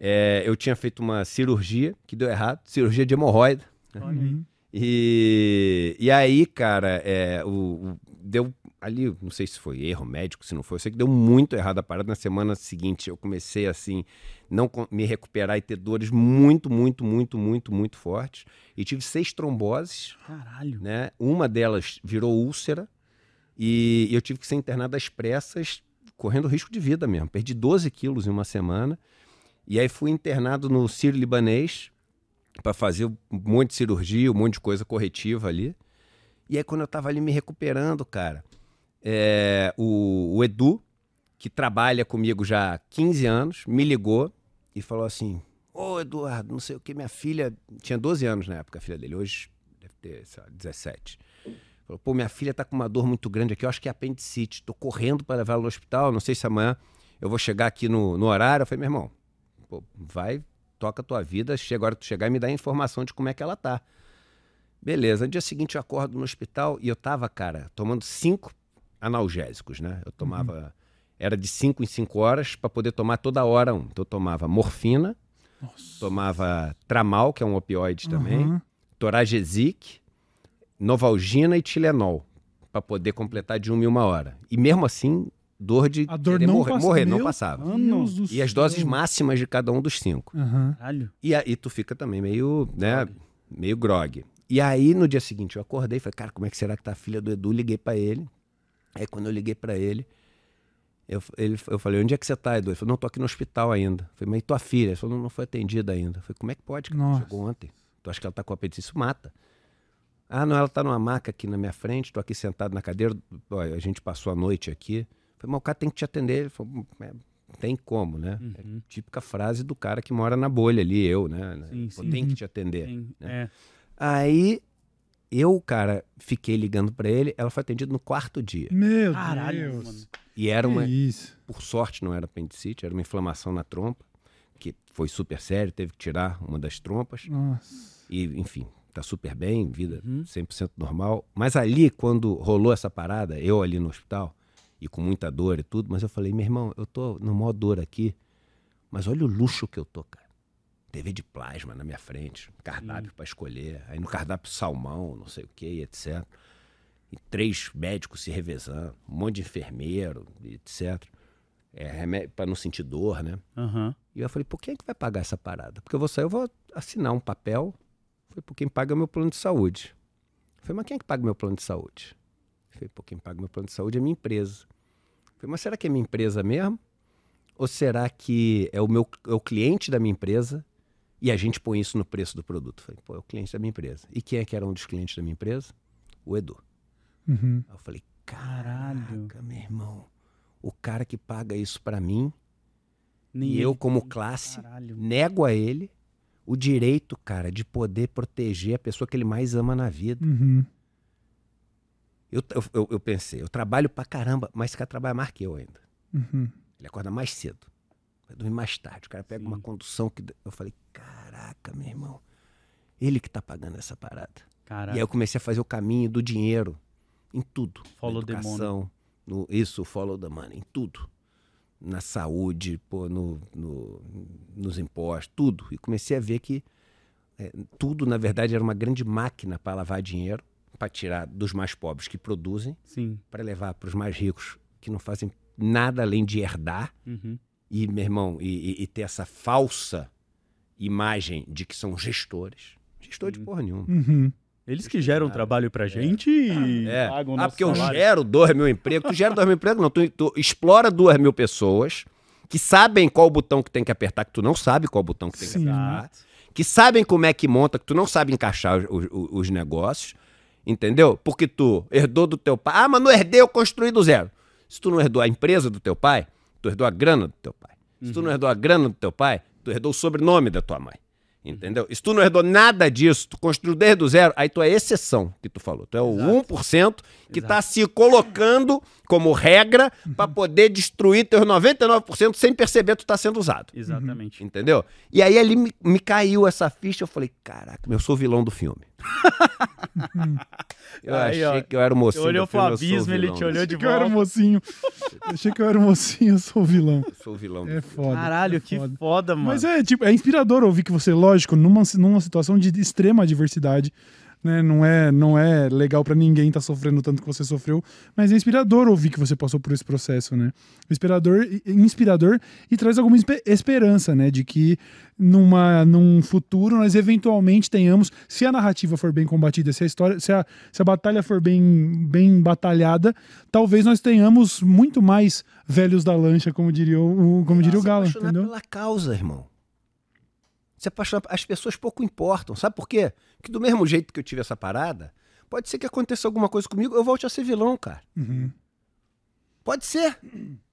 É, eu tinha feito uma cirurgia que deu errado, cirurgia de hemorroida. Uhum. E, e aí, cara, é, o, o- deu ali, não sei se foi erro médico, se não foi, eu sei que deu muito errado a parada. Na semana seguinte eu comecei assim, não me recuperar e ter dores muito, muito, muito, muito, muito fortes. E tive seis tromboses, Caralho. né? Uma delas virou úlcera e eu tive que ser internado às pressas, correndo risco de vida mesmo. Perdi 12 quilos em uma semana. E aí fui internado no Sírio Libanês para fazer um monte de cirurgia, um monte de coisa corretiva ali. E aí quando eu tava ali me recuperando, cara, é, o, o Edu, que trabalha comigo já há 15 anos, me ligou e falou assim: Ô Eduardo, não sei o que, minha filha tinha 12 anos na época, a filha dele, hoje deve ter sei lá, 17. Falou, pô, minha filha tá com uma dor muito grande aqui, eu acho que é apendicite, tô correndo para levar ela no hospital, não sei se amanhã eu vou chegar aqui no, no horário. Eu falei, meu irmão, pô, vai, toca a tua vida, chega a hora de tu chegar e me dá a informação de como é que ela tá. Beleza, no dia seguinte eu acordo no hospital e eu tava, cara, tomando cinco analgésicos, né? Eu tomava, era de cinco em cinco horas para poder tomar toda hora um. Então eu tomava morfina, Nossa. tomava tramal, que é um opioide também, Uhum. Toragesic, Novalgina e Tilenol, para poder completar de uma em uma hora. E mesmo assim, dor de A dor não morrer, passa- morrer, não passava. E as céu. doses máximas de cada um dos cinco. Caralho. E aí tu fica também meio, né, meio grog. E aí no dia seguinte eu acordei e falei, cara, como é que será que tá a filha do Edu? Liguei pra ele. Aí quando eu liguei pra ele, eu, ele, eu falei, onde é que você tá, Edu? Ele falou, não, tô aqui no hospital ainda. Eu falei, mas e tua filha? Ele falou, não, não foi atendida ainda. Eu falei, como é que pode? cara? Nossa. Chegou ontem. Tu acha que ela tá com apetite? Isso mata. Ah, não, ela tá numa maca aqui na minha frente, tô aqui sentado na cadeira, ó, a gente passou a noite aqui. Eu falei, mas o cara tem que te atender. Ele falou, "É, não tem como, né? É Uhum. típica frase do cara que mora na bolha ali, eu, né? Sim, Pô, sim. Tem que te atender. Sim, né? é. Aí eu, cara, fiquei ligando pra ele, ela foi atendida no quarto dia. Meu Caralho, Deus. mano. E era uma, por sorte não era apendicite, era uma inflamação na trompa, que foi super sério, teve que tirar uma das trompas. Nossa. E, enfim, tá super bem, vida Uhum. 100% normal. Mas ali, quando rolou essa parada, eu ali no hospital, e com muita dor e tudo, mas eu falei, meu irmão, eu tô no maior dor aqui, mas olha o luxo que eu tô, cara. TV de plasma na minha frente, cardápio pra escolher, aí no cardápio salmão, não sei o que, etc. E três médicos se revezando, um monte de enfermeiro, etc. É, remédio pra não sentir dor, né? Aham. E eu falei, por quem é que vai pagar essa parada? Porque eu vou sair, eu vou assinar um papel. Foi por quem paga meu plano de saúde. Eu falei, mas quem é que paga meu plano de saúde? Eu falei, por quem paga meu plano de saúde é minha empresa. Eu falei, mas será que é minha empresa mesmo? Ou será que é o meu é o cliente da minha empresa e a gente põe isso no preço do produto? Eu falei, pô, é o cliente da minha empresa. E quem é que era um dos clientes da minha empresa? O Edu. Uhum. Aí eu falei, Caralho. caraca, meu irmão. O cara que paga isso pra mim Nem e eu, ele- como classe, Caralho. nego a ele o direito, cara, de poder proteger a pessoa que ele mais ama na vida. Uhum. Eu, eu, eu- eu pensei, eu trabalho pra caramba, mas esse cara trabalha mais que eu ainda. Uhum. Ele acorda mais cedo, vai dormir mais tarde. O cara pega Sim. uma condução que. Eu falei, caraca, meu irmão, ele que tá pagando essa parada. E Caralho. aí eu comecei a fazer o caminho do dinheiro em tudo. Follow na the money. educação, no, isso, follow the money, em tudo. Na saúde, pô, no, no- nos impostos, tudo. E comecei a ver que é, tudo, na verdade, era uma grande máquina para lavar dinheiro, para tirar dos mais pobres que produzem, para levar para os mais ricos que não fazem nada além de herdar. Uhum. E, meu irmão, e, e- e ter essa falsa imagem de que são gestores. Gestor de Hum. porra nenhuma. Uhum. Eles que geram trabalho pra gente e É. pagam Ah, porque eu salário. gero dois mil empregos. Tu gera dois mil empregos? Não, tu, tu explora duas mil pessoas que sabem qual o botão que tem que apertar, que tu não sabe qual o botão que tem que Sim. apertar. Exato. Que sabem como é que monta, que tu não sabe encaixar os, os- os negócios. Entendeu? Porque tu herdou do teu pai. Ah, mas não herdei, eu construí do zero. Se tu não herdou a empresa do teu pai, tu herdou a grana do teu pai. Se tu não herdou a grana do teu pai, tu herdou o sobrenome da tua mãe. Entendeu? E se tu não herdou nada disso, tu construiu desde o zero, aí tu é exceção que tu falou. Tu é o 1% que tá se colocando como regra pra poder destruir teus 99% sem perceber que tu tá sendo usado. Exatamente. Entendeu? E aí ali me, me caiu essa ficha, eu falei, caraca, eu sou o vilão do filme. eu Aí, achei ó, que eu era o mocinho olhou pro o abismo, ele te olhou Achei de que eu era volta. mocinho. Achei que eu era mocinho, eu sou o vilão. Eu sou o vilão do É foda. Caralho, é que foda. foda, mano. Mas é, tipo, é inspirador ouvir que você, lógico, numa, numa situação de extrema adversidade, né? Não é, não é legal pra ninguém estar sofrendo tanto que você sofreu, mas é inspirador ouvir que você passou por esse processo, né? Inspirador, inspirador e traz alguma espe- esperança, né? De que numa, num futuro nós eventualmente tenhamos, se a narrativa for bem combatida, se a história, se a, se a batalha for bem, bem batalhada, talvez nós tenhamos muito mais velhos da lancha, como diria o, como diria o Galo, entendeu? pela causa, irmão. Se apaixonar, as pessoas pouco importam. Sabe por quê? Porque do mesmo jeito que eu tive essa parada, pode ser que aconteça alguma coisa comigo, eu volte a ser vilão, cara. Uhum. Pode ser.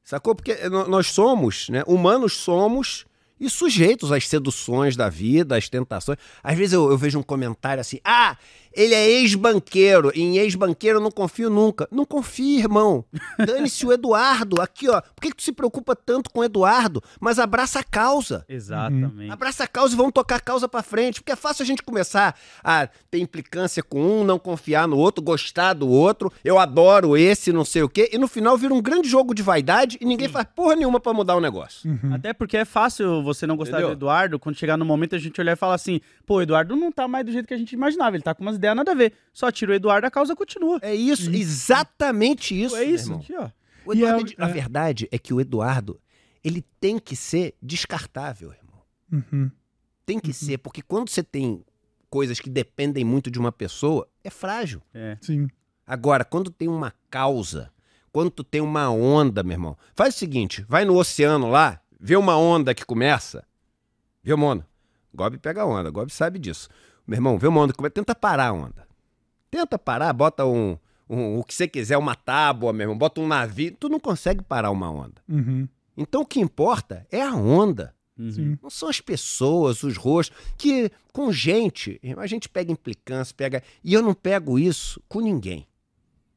Sacou? Porque no- nós somos, né? Humanos somos e sujeitos às seduções da vida, às tentações. Às vezes eu, eu vejo um comentário assim: ah, ele é ex-banqueiro. e Em ex-banqueiro eu não confio nunca. Não confia, irmão. Dane-se o Eduardo. Aqui, ó. Por que, que tu se preocupa tanto com o Eduardo? Mas abraça a causa. Exatamente. Abraça a causa e vamos tocar a causa pra frente. Porque é fácil a gente começar a ter implicância com um, não confiar no outro, gostar do outro. Eu adoro esse, não sei o quê. E no final vira um grande jogo de vaidade e ninguém faz porra nenhuma pra mudar o negócio. Até porque é fácil você não gostar Entendeu? do Eduardo, quando chegar no momento a gente olhar e falar assim, pô, o Eduardo não tá mais do jeito que a gente imaginava, ele tá com umas ideias nada a ver. Só tira o Eduardo, a causa continua. É isso, exatamente isso. é isso, irmão. aqui, ó. O Eduardo é- A é. verdade é que o Eduardo, ele tem que ser descartável, irmão. Uhum. Tem que ser, porque quando você tem coisas que dependem muito de uma pessoa, é frágil. É. Sim. Agora, quando tem uma causa, quando tu tem uma onda, meu irmão, faz o seguinte, vai no oceano lá, vê uma onda que começa, vê uma onda. Gob pega a onda, Gob sabe disso. Meu irmão, vê uma onda que começa, tenta parar a onda. Tenta parar, bota um, um- o que você quiser, uma tábua, meu irmão, bota um navio, tu não consegue parar uma onda. Uhum. Então o que importa é a onda. Uhum. Não são as pessoas, os rostos, que com gente, a gente pega implicância, pega. E eu não pego isso com ninguém.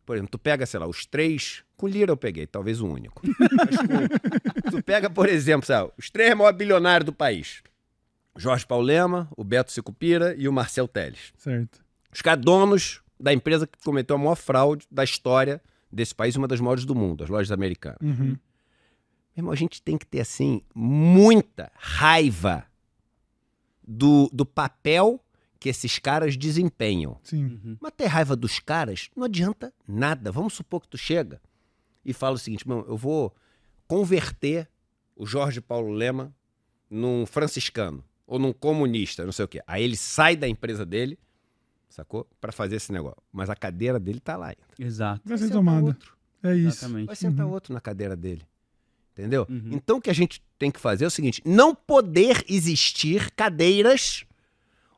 Por exemplo, tu pega, sei lá, os três. Com Lira eu peguei, talvez o único. Mas com- tu pega, por exemplo, sabe, os três maiores bilionários do país: Jorge Paulema, o Beto Sicupira e o Marcel Teles. Certo. Os caras donos da empresa que cometeu a maior fraude da história desse país, uma das maiores do mundo, as lojas americanas. Uhum. Meu irmão, a gente tem que ter, assim, muita raiva do, do papel que esses caras desempenham. Sim. Uhum. Mas ter raiva dos caras não adianta nada. Vamos supor que tu chega e fala o seguinte, meu, eu vou converter o Jorge Paulo Lema num franciscano ou num comunista, não sei o quê. Aí ele sai da empresa dele, sacou? Pra fazer esse negócio. Mas a cadeira dele tá lá ainda. Exato. Vai ser sentar tomada. outro. É isso. Exatamente. Vai sentar Uhum. outro na cadeira dele. Entendeu? Uhum. Então o que a gente tem que fazer é o seguinte: não poder existir cadeiras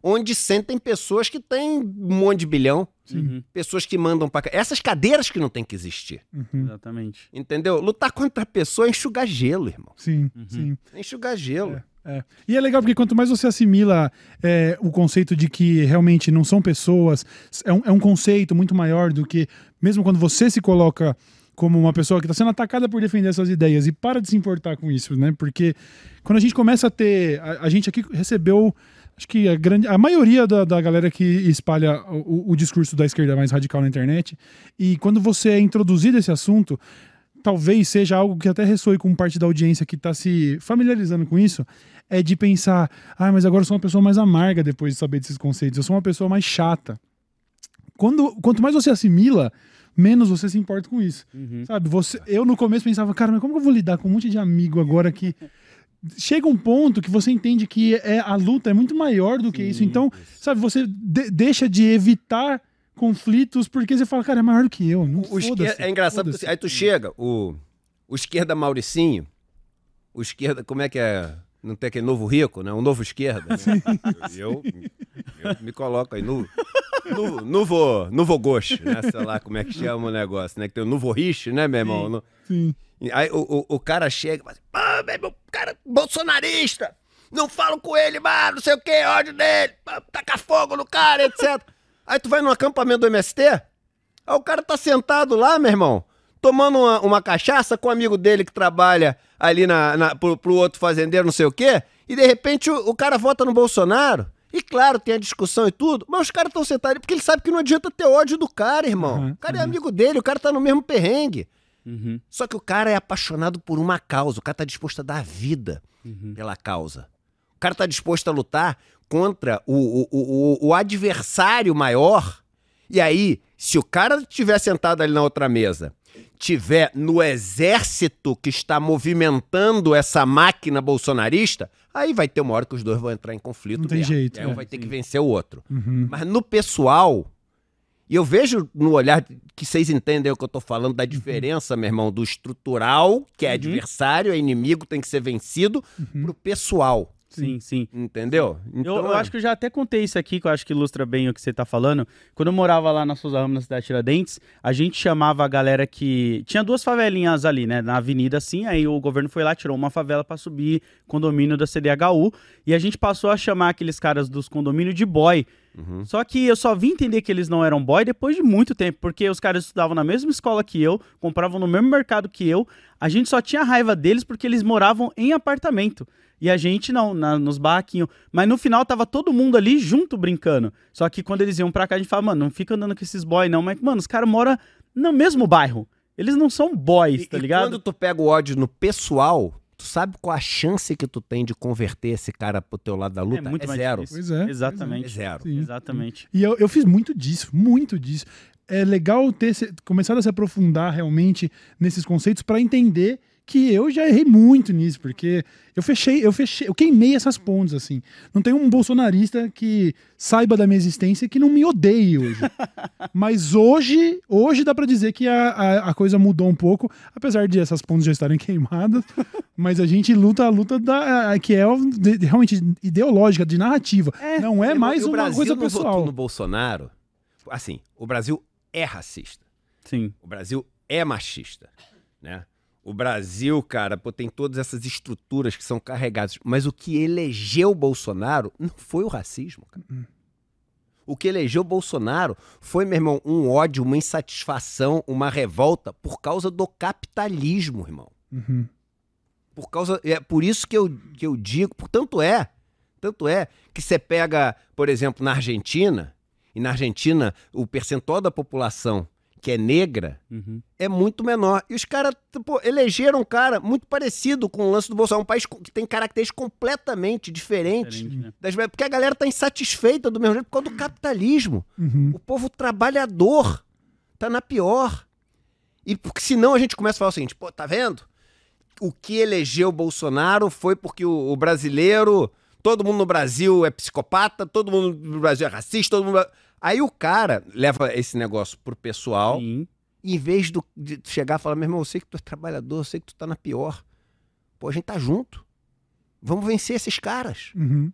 onde sentem pessoas que têm um monte de bilhão, Uhum. pessoas que mandam pra cá. Essas cadeiras que não tem que existir. Uhum. Exatamente. Entendeu? Lutar contra a pessoa é enxugar gelo, irmão. Sim, Uhum. sim. É enxugar gelo. É. E é legal porque quanto mais você assimila é, o conceito de que realmente não são pessoas, é um, é um conceito muito maior do que, mesmo quando você se coloca como uma pessoa que está sendo atacada por defender suas ideias e para de se importar com isso, né? Porque quando a gente começa a ter. A, a gente aqui recebeu. Acho que a, grande, a maioria da, da galera que espalha o, o discurso da esquerda mais radical na internet. E quando você é introduzido esse assunto, talvez seja algo que até ressoe com parte da audiência que está se familiarizando com isso, é de pensar, ah, mas agora eu sou uma pessoa mais amarga depois de saber desses conceitos, eu sou uma pessoa mais chata. Quando, quanto mais você assimila, menos você se importa com isso. Uhum. Sabe, você, eu no começo pensava, cara, mas como que eu vou lidar com um monte de amigo agora que chega um ponto que você entende que é a luta é muito maior do que isso. Então, sabe, você de- deixa de evitar conflitos porque você fala, cara, é maior do que eu. Não O esquer- foda-se, É engraçado, porque assim, aí tu chega, o, o esquerda Mauricinho, o esquerda, como é que é? Não tem aquele novo rico, né? O novo esquerda. né? Eu, eu me coloco aí no, no novo, novo gosto, né? Sei lá como é que chama o negócio, né? Que tem o novo rich, né, meu irmão? No- Sim. Aí o, o, o cara chega e fala assim, meu irmão, cara bolsonarista, Não falo com ele, mano, não sei o que, ódio dele, taca fogo no cara, etc. Aí tu vai no acampamento do MST, aí o cara tá sentado lá, meu irmão, tomando uma, uma cachaça com um amigo dele que trabalha ali na, na, pro, pro outro fazendeiro, não sei o quê, e de repente o, o cara vota no Bolsonaro. E claro, tem a discussão e tudo, mas os caras estão sentados ali porque ele sabe que não adianta ter ódio do cara, irmão. Uhum, o cara é amigo dele, o cara tá no mesmo perrengue. Uhum. Só que o cara é apaixonado por uma causa, o cara tá disposto a dar a vida Uhum. pela causa. O cara tá disposto a lutar contra o, o, o, o adversário maior. E aí, se o cara estiver sentado ali na outra mesa, tiver no exército que está movimentando essa máquina bolsonarista, aí vai ter uma hora que os dois vão entrar em conflito. Não tem mesmo. jeito, E aí um é. vai ter que vencer o outro. Uhum. Mas no pessoal, e eu vejo no olhar que vocês entendem o que eu tô falando da diferença, meu irmão, do estrutural, que é adversário, é inimigo, tem que ser vencido, pro pessoal. Sim, sim. Entendeu? eu, eu é- acho que eu já até contei isso aqui, que eu acho que ilustra bem o que você tá falando. Quando eu morava lá na Souza Ramos, na cidade de Tiradentes, a gente chamava a galera que. Tinha duas favelinhas ali, né? Na avenida, assim. Aí o governo foi lá, tirou uma favela pra subir condomínio da CDHU. E a gente passou a chamar aqueles caras dos condomínios de boy. Uhum. Só que eu só vim entender que eles não eram boy depois de muito tempo, porque os caras estudavam na mesma escola que eu, compravam no mesmo mercado que eu. A gente só tinha raiva deles porque eles moravam em apartamento. E a gente não, na- nos barraquinhos. Mas no final tava todo mundo ali junto brincando. Só que quando eles iam pra cá, a gente falava, mano, não fica andando com esses boy não. Mas, mano, os caras moram no mesmo bairro. Eles não são boys, E, tá e ligado? quando tu pega o ódio no pessoal, tu sabe qual a chance que tu tem de converter esse cara pro teu lado da luta? É, muito mais zero. difícil. Pois é. É Exatamente. zero. Sim. Exatamente. E eu, eu fiz muito disso, muito disso. É legal ter começado a se aprofundar realmente nesses conceitos para entender que eu já errei muito nisso, porque eu fechei, eu fechei, eu queimei essas pontes assim. Não tem um bolsonarista que saiba da minha existência que não me odeie hoje. Mas hoje, hoje dá para dizer que a, a, a coisa mudou um pouco, apesar de essas pontes já estarem queimadas. mas a gente luta a luta da a- que é de- realmente ideológica, de narrativa. não é mais uma Brasil coisa não pessoal. votou no Bolsonaro. Assim, o Brasil é racista. Sim. O Brasil é machista, né? O Brasil, cara, pô, tem todas essas estruturas que são carregadas. Mas o que elegeu o Bolsonaro não foi o racismo, cara. O que elegeu Bolsonaro foi, meu irmão, um ódio, uma insatisfação, uma revolta por causa do capitalismo, irmão. Uhum. Por causa. É por isso que eu, que eu digo. por- Tanto é. Tanto é que você pega, por exemplo, na Argentina, e na Argentina o percentual da população que é negra Uhum. é muito menor. E os caras pô, elegeram um cara muito parecido com o lance do Bolsonaro, um país que tem características completamente diferentes. Diferente, né? Das, porque a galera tá insatisfeita do mesmo jeito por causa do capitalismo. Uhum. O povo trabalhador tá na pior. E porque senão a gente começa a falar o seguinte, pô, tá vendo? O que elegeu o Bolsonaro foi porque o, o brasileiro, todo mundo no Brasil é psicopata, todo mundo no Brasil é racista, todo mundo... Aí o cara leva esse negócio pro pessoal, Sim. e em vez do- de chegar e falar, meu irmão, eu sei que tu é trabalhador, eu sei que tu tá na pior. Pô, a gente tá junto. Vamos vencer esses caras Uhum.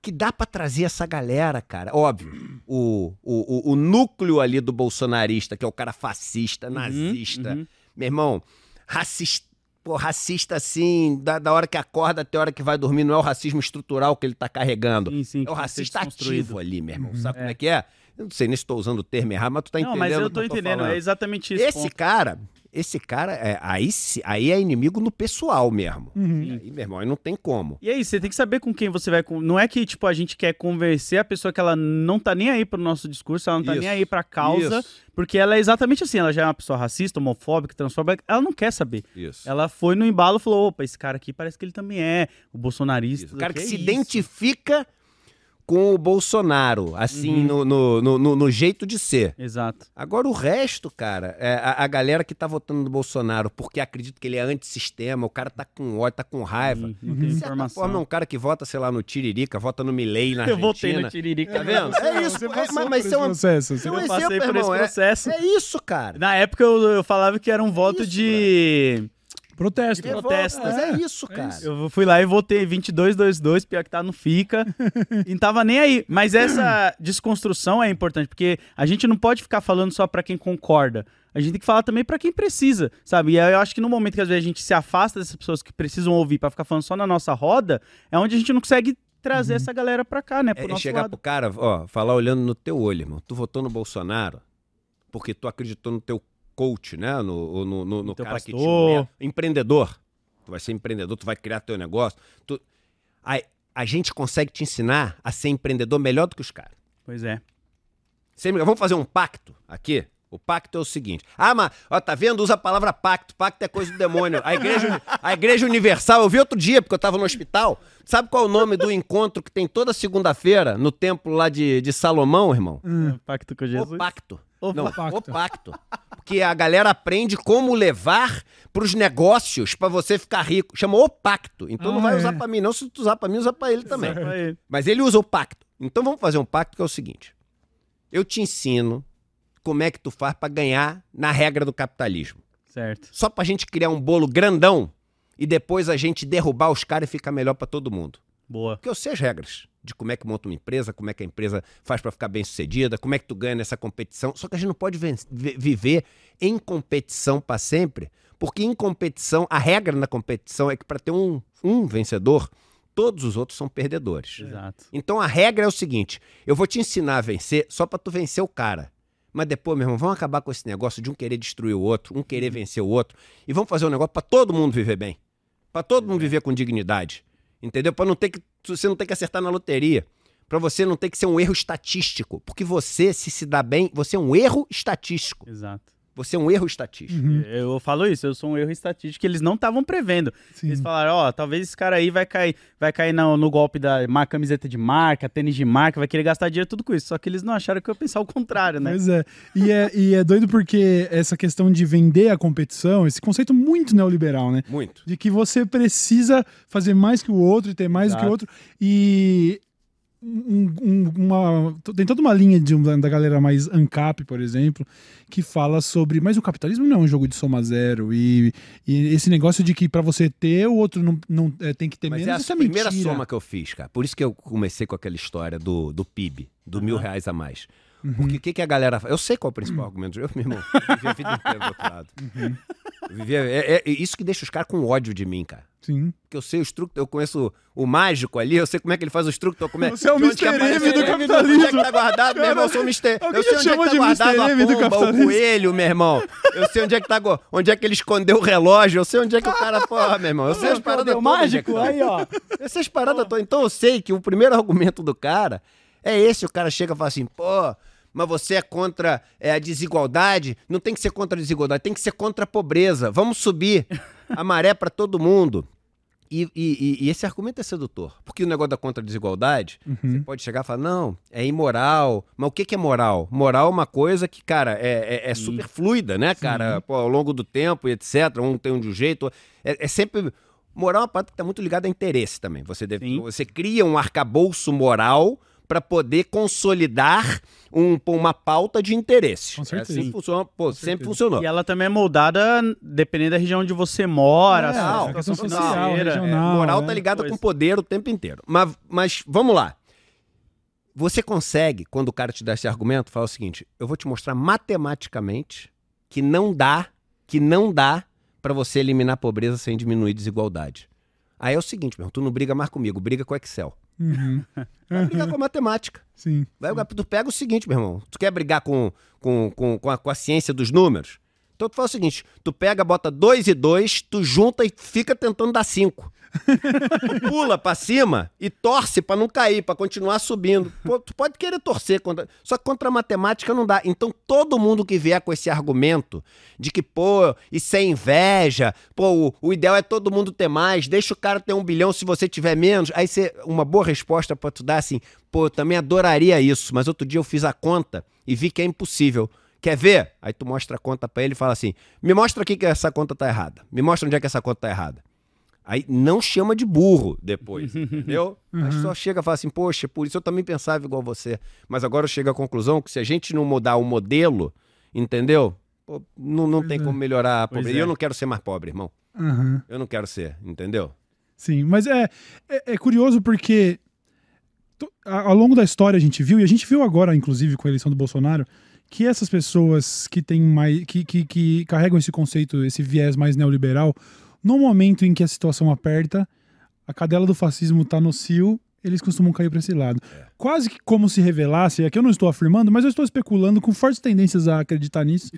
que dá pra trazer essa galera, cara. Óbvio, o, o, o, o núcleo ali do bolsonarista, que é o cara fascista, nazista, uhum. meu irmão, racista, pô, racista assim, da, da hora que acorda até a hora que vai dormir, não é o racismo estrutural que ele tá carregando. Sim, sim. É o ser racista ativo ali, meu irmão. Uhum. Sabe como É. é que é? Eu não sei nem se estou usando o termo errado, mas tu tá Não, entendendo mas eu que tô entendendo. falando. É exatamente isso. Esse cara, esse cara, é, aí, aí é inimigo no pessoal mesmo. Uhum. Aí, meu irmão, aí não tem como. E aí, você tem que saber com quem você vai. Não é que, tipo, a gente quer convencer a pessoa que ela não tá nem aí pro nosso discurso, ela não tá Isso. nem aí pra causa, Isso. porque ela é exatamente assim, ela já é uma pessoa racista, homofóbica, transfóbica, ela não quer saber. Isso. Ela foi no embalo e falou: opa, esse cara aqui parece que ele também é o bolsonarista. O cara que é se isso. identifica com o Bolsonaro, assim, Uhum. no, no, no, no- jeito de ser. Exato. Agora, o resto, cara, é a, a galera que tá votando no Bolsonaro porque acredita que ele é antissistema, o cara tá com ódio, tá com raiva. Sim, não Uhum. tem De certa informação. forma, é um cara que vota, sei lá, no Tiririca, vota no Milley na Eu Argentina. votei no Tiririca. Tá vendo? Você- É isso, você é, mas, por mas esse é um, processo. é um Eu exemplo, passei por esse irmão. É- processo. É, isso, cara. Na época eu, eu falava que era um voto isso, de. Protesto. É, protesto. Mas é É, isso, cara. Eu fui lá e votei 22-22, pior que tá, não fica. e não tava nem aí. Mas essa desconstrução é importante, porque a gente não pode ficar falando só pra quem concorda. A gente tem que falar também pra quem precisa, sabe? E aí eu acho que no momento que às vezes a gente se afasta dessas pessoas que precisam ouvir pra ficar falando só na nossa roda, é onde a gente não consegue trazer essa galera pra cá, né? Pro É nosso chegar lado. pro cara, ó, falar olhando no teu olho, irmão. Tu votou no Bolsonaro porque tu acreditou no teu coach, né? No, no, no, no cara que te pastor. empreendedor. Tu vai ser empreendedor, tu vai criar teu negócio. Tu... A, a gente consegue te ensinar a ser empreendedor melhor do que os caras. Pois é. Sem Vamos fazer um pacto aqui? O pacto é o seguinte. Ah, mas, ó, tá vendo? Usa a palavra pacto. Pacto é coisa do demônio. A igreja, a igreja Universal, eu vi outro dia, porque eu tava no hospital. Sabe qual é o nome do encontro que tem toda segunda-feira no templo lá de, de Salomão, irmão? É, Pacto com Jesus. O pacto. O Não, pacto. o pacto. Porque a galera aprende como levar pros negócios pra você ficar rico. Chama o pacto. Então não Ah, vai é. usar pra mim, não. Se tu usar pra mim, usa pra ele também. Mas ele usa o pacto. Então vamos fazer um pacto que é o seguinte: eu te ensino como é que tu faz pra ganhar na regra do capitalismo. Certo. Só pra gente criar um bolo grandão e depois a gente derrubar os caras e ficar melhor pra todo mundo. Boa. Porque eu sei as regras de como é que monta uma empresa, como é que a empresa faz pra ficar bem sucedida, como é que tu ganha nessa competição. Só que a gente não pode viver em competição pra sempre, porque em competição, a regra na competição é que pra ter um, um vencedor, todos os outros são perdedores. Exato. Então a regra é o seguinte: eu vou te ensinar a vencer só pra tu vencer o cara. Mas depois, meu irmão, vamos acabar com esse negócio de um querer destruir o outro, um querer vencer o outro, e vamos fazer um negócio pra todo mundo viver bem. Pra todo mundo viver com dignidade. Entendeu? Pra não ter que você não ter que acertar na loteria. Pra você não ter que ser um erro estatístico, porque você se se dá bem, você é um erro estatístico. Exato. Você é um erro estatístico. Uhum, Eu falo isso, eu sou um erro estatístico que eles não estavam prevendo. sim. Eles falaram, ó, talvez esse cara aí vai cair, vai cair no, no golpe da ma- camiseta de marca, tênis de marca, vai querer gastar dinheiro tudo com isso. Só que eles não acharam que eu ia pensar o contrário, né? Pois é. E, é. e é doido porque essa questão de vender a competição, esse conceito muito neoliberal, né? Muito. De que você precisa fazer mais que o outro e ter mais do que o Exato. outro. E um- um- uma, tem toda uma linha de, da galera mais ANCAP, por exemplo, que fala sobre. Mas o capitalismo não é um jogo de soma zero. E, e esse negócio de que pra você ter, o outro não, não é, tem que ter Mas menos. é isso a é primeira mentira. soma que eu fiz, cara. Por isso que eu comecei com aquela história do, do PIB, do mil reais a mais. Uhum. Porque o que, que a galera faz? Eu sei qual é o principal argumento. Eu, meu irmão, eu vivi a vida inteira do outro lado. Uhum. Eu vivi- é, é isso que deixa os caras com ódio de mim, cara. Sim. Porque eu sei os truques, eu conheço o mágico ali, eu sei como é que ele faz os truques. tô como é- Você é o Mr. M do capitalismo. Onde é que tá guardado, meu irmão? Eu sou o Mr. Eu sei onde é que tá guardado a pomba, o coelho, meu irmão. Eu sei onde é que tá, onde é que ele escondeu o relógio, eu sei onde é que o cara, porra, meu irmão. Eu sei as paradas o é que mágico? Aí, ó. Essas paradas todas. Então eu sei que o primeiro argumento do cara é esse. O cara chega e fala assim, pô, mas você é contra é, a desigualdade? Não tem que ser contra a desigualdade, tem que ser contra a pobreza. Vamos subir a maré pra todo mundo. E, e- e- esse argumento é sedutor. Porque o negócio da contra a desigualdade, você pode chegar e falar, não, é imoral. Mas o que, que é moral? Moral é uma coisa que, cara, é, é- é super fluida, né, cara? Pô, ao longo do tempo e etc. Um tem um de um jeito. É, é sempre. Moral é uma parada que está muito ligada a interesse também. Você, deve- você cria um arcabouço moral para poder consolidar um, uma pauta de interesse. Com É certeza. assim funciona, pô, sempre certeza. funcionou. E ela também é moldada dependendo da região onde você mora, É, a sua a questão situação social, financeira. É, regional. moral né? tá ligada Pois. com poder o tempo inteiro. Mas, mas vamos lá. Você consegue, quando o cara te dá esse argumento, falar o seguinte: eu vou te mostrar matematicamente que não dá, que não dá para você eliminar a pobreza sem diminuir a desigualdade. Aí é o seguinte, meu, irmão, tu não briga mais comigo, briga com o Excel. Uhum. Vai brigar com a matemática. Sim. Vai, tu pega o seguinte, meu irmão. Tu quer brigar com, com, com, com, a, com a ciência dos números? Então tu faz o seguinte: tu pega, bota 2 e 2, tu junta e fica tentando dar 5. Pula pra cima e torce pra não cair, pra continuar subindo. Pô, tu pode querer torcer, contra... só que contra a matemática não dá. Então todo mundo que vier com esse argumento de que, pô, isso é inveja, pô, o, o ideal é todo mundo ter mais, deixa o cara ter um bilhão se você tiver menos. Aí você, uma boa resposta pra tu dar assim, pô, eu também adoraria isso, mas outro dia eu fiz a conta e vi que é impossível. Quer ver? Aí tu mostra a conta pra ele e fala assim: me mostra aqui que essa conta tá errada. Me mostra onde é que essa conta tá errada. Aí não chama de burro depois, entendeu? Mas só chega e fala assim: poxa, por isso eu também pensava igual você. Mas agora eu chego à conclusão que se a gente não mudar o modelo, entendeu? pô, não, não tem é. como melhorar a pobreza. é. E eu não quero ser mais pobre, irmão. Aham. Eu não quero ser, entendeu? Sim, mas é, é, é curioso porque ao longo da história a gente viu, e a gente viu agora, inclusive, com a eleição do Bolsonaro, que essas pessoas que têm mais. que, que, que carregam esse conceito, esse viés mais neoliberal, no momento em que a situação aperta, a cadela do fascismo tá no cio, eles costumam cair para esse lado. Quase que como se revelasse, aqui eu não estou afirmando, mas eu estou especulando com fortes tendências a acreditar nisso.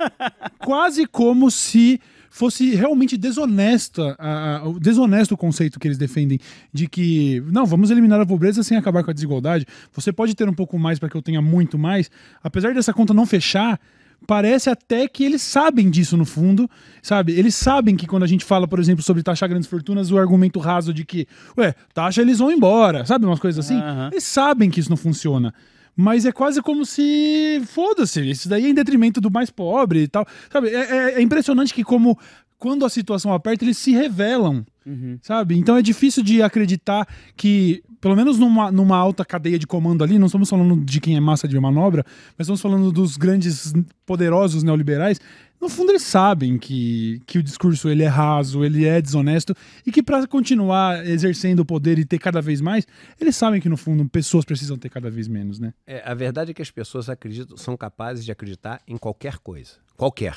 Quase como se fosse realmente desonesta, a- a- o desonesto o conceito que eles defendem de que, não, vamos eliminar a pobreza sem acabar com a desigualdade. Você pode ter um pouco mais para que eu tenha muito mais. Apesar dessa conta não fechar, parece até que eles sabem disso no fundo, sabe? Eles sabem que quando a gente fala, por exemplo, sobre taxar grandes fortunas, o argumento raso de que, ué, taxa eles vão embora, sabe? Umas coisas assim. Aham. Eles sabem que isso não funciona. Mas é quase como se. Foda-se, isso daí é em detrimento do mais pobre e tal. Sabe? É, é- é impressionante que, como quando a situação aperta, eles se revelam. Uhum. Sabe? Então é difícil de acreditar que, pelo menos numa, numa alta cadeia de comando ali, não estamos falando de quem é massa de manobra, mas estamos falando dos grandes poderosos neoliberais. No fundo, eles sabem que, que o discurso ele é raso, ele é desonesto e que para continuar exercendo o poder e ter cada vez mais, eles sabem que no fundo pessoas precisam ter cada vez menos, né? É, a verdade é que as pessoas acreditam, são capazes de acreditar em qualquer coisa. Qualquer.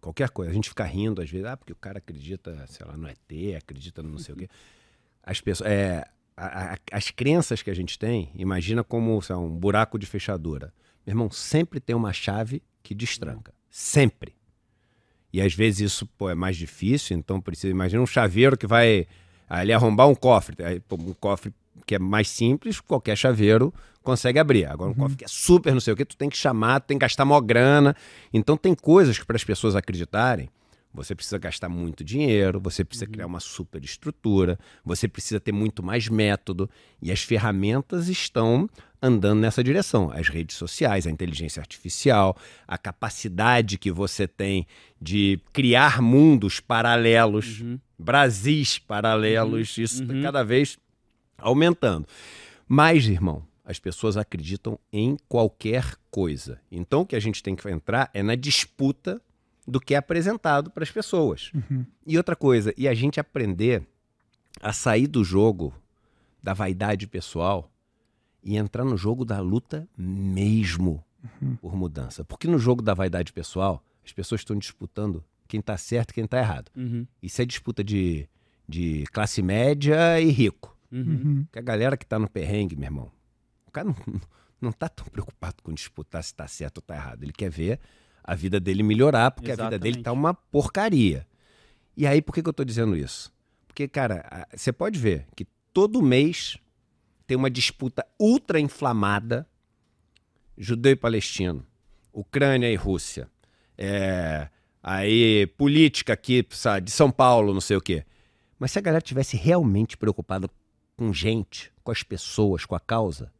Qualquer coisa. A gente fica rindo às vezes, ah, porque o cara acredita, sei lá, no ET, acredita no não sei o quê. As pessoas. É, a- a- as crenças que a gente tem, imagina como sei lá, um buraco de fechadura. Meu irmão, sempre tem uma chave que destranca. Sempre. E às vezes isso pô, é mais difícil, então precisa. Imagina um chaveiro que vai ali arrombar um cofre. Aí, pô, um cofre que é mais simples, qualquer chaveiro consegue abrir. Agora, um cofre que é super não sei o que, tu tem que chamar, tu tem que gastar mó grana. Então tem coisas que para as pessoas acreditarem, você precisa gastar muito dinheiro, você precisa criar uma super estrutura, você precisa ter muito mais método. E as ferramentas estão andando nessa direção. As redes sociais, a inteligência artificial, a capacidade que você tem de criar mundos paralelos, Brasis paralelos, isso está cada vez aumentando. Mas, irmão, as pessoas acreditam em qualquer coisa. Então, o que a gente tem que entrar é na disputa do que é apresentado para as pessoas. E outra coisa, e a gente aprender a sair do jogo da vaidade pessoal e entrar no jogo da luta mesmo por mudança. Porque no jogo da vaidade pessoal, as pessoas estão disputando quem está certo e quem está errado. Uhum. Isso é disputa de, de classe média e rico. Uhum. Uhum. Porque a galera que tá no perrengue, meu irmão, o cara não, não tá tão preocupado com disputar se tá certo ou tá errado. Ele quer ver a vida dele melhorar, porque a vida dele Exatamente. tá uma porcaria. E aí, por que, que eu tô dizendo isso? Porque, cara, a- você pode ver que todo mês tem uma disputa ultra inflamada judeu e palestino, Ucrânia e Rússia, é, aí política aqui sabe, de São Paulo, não sei o quê. Mas se a galera tivesse realmente preocupada com gente, com as pessoas, com a causa,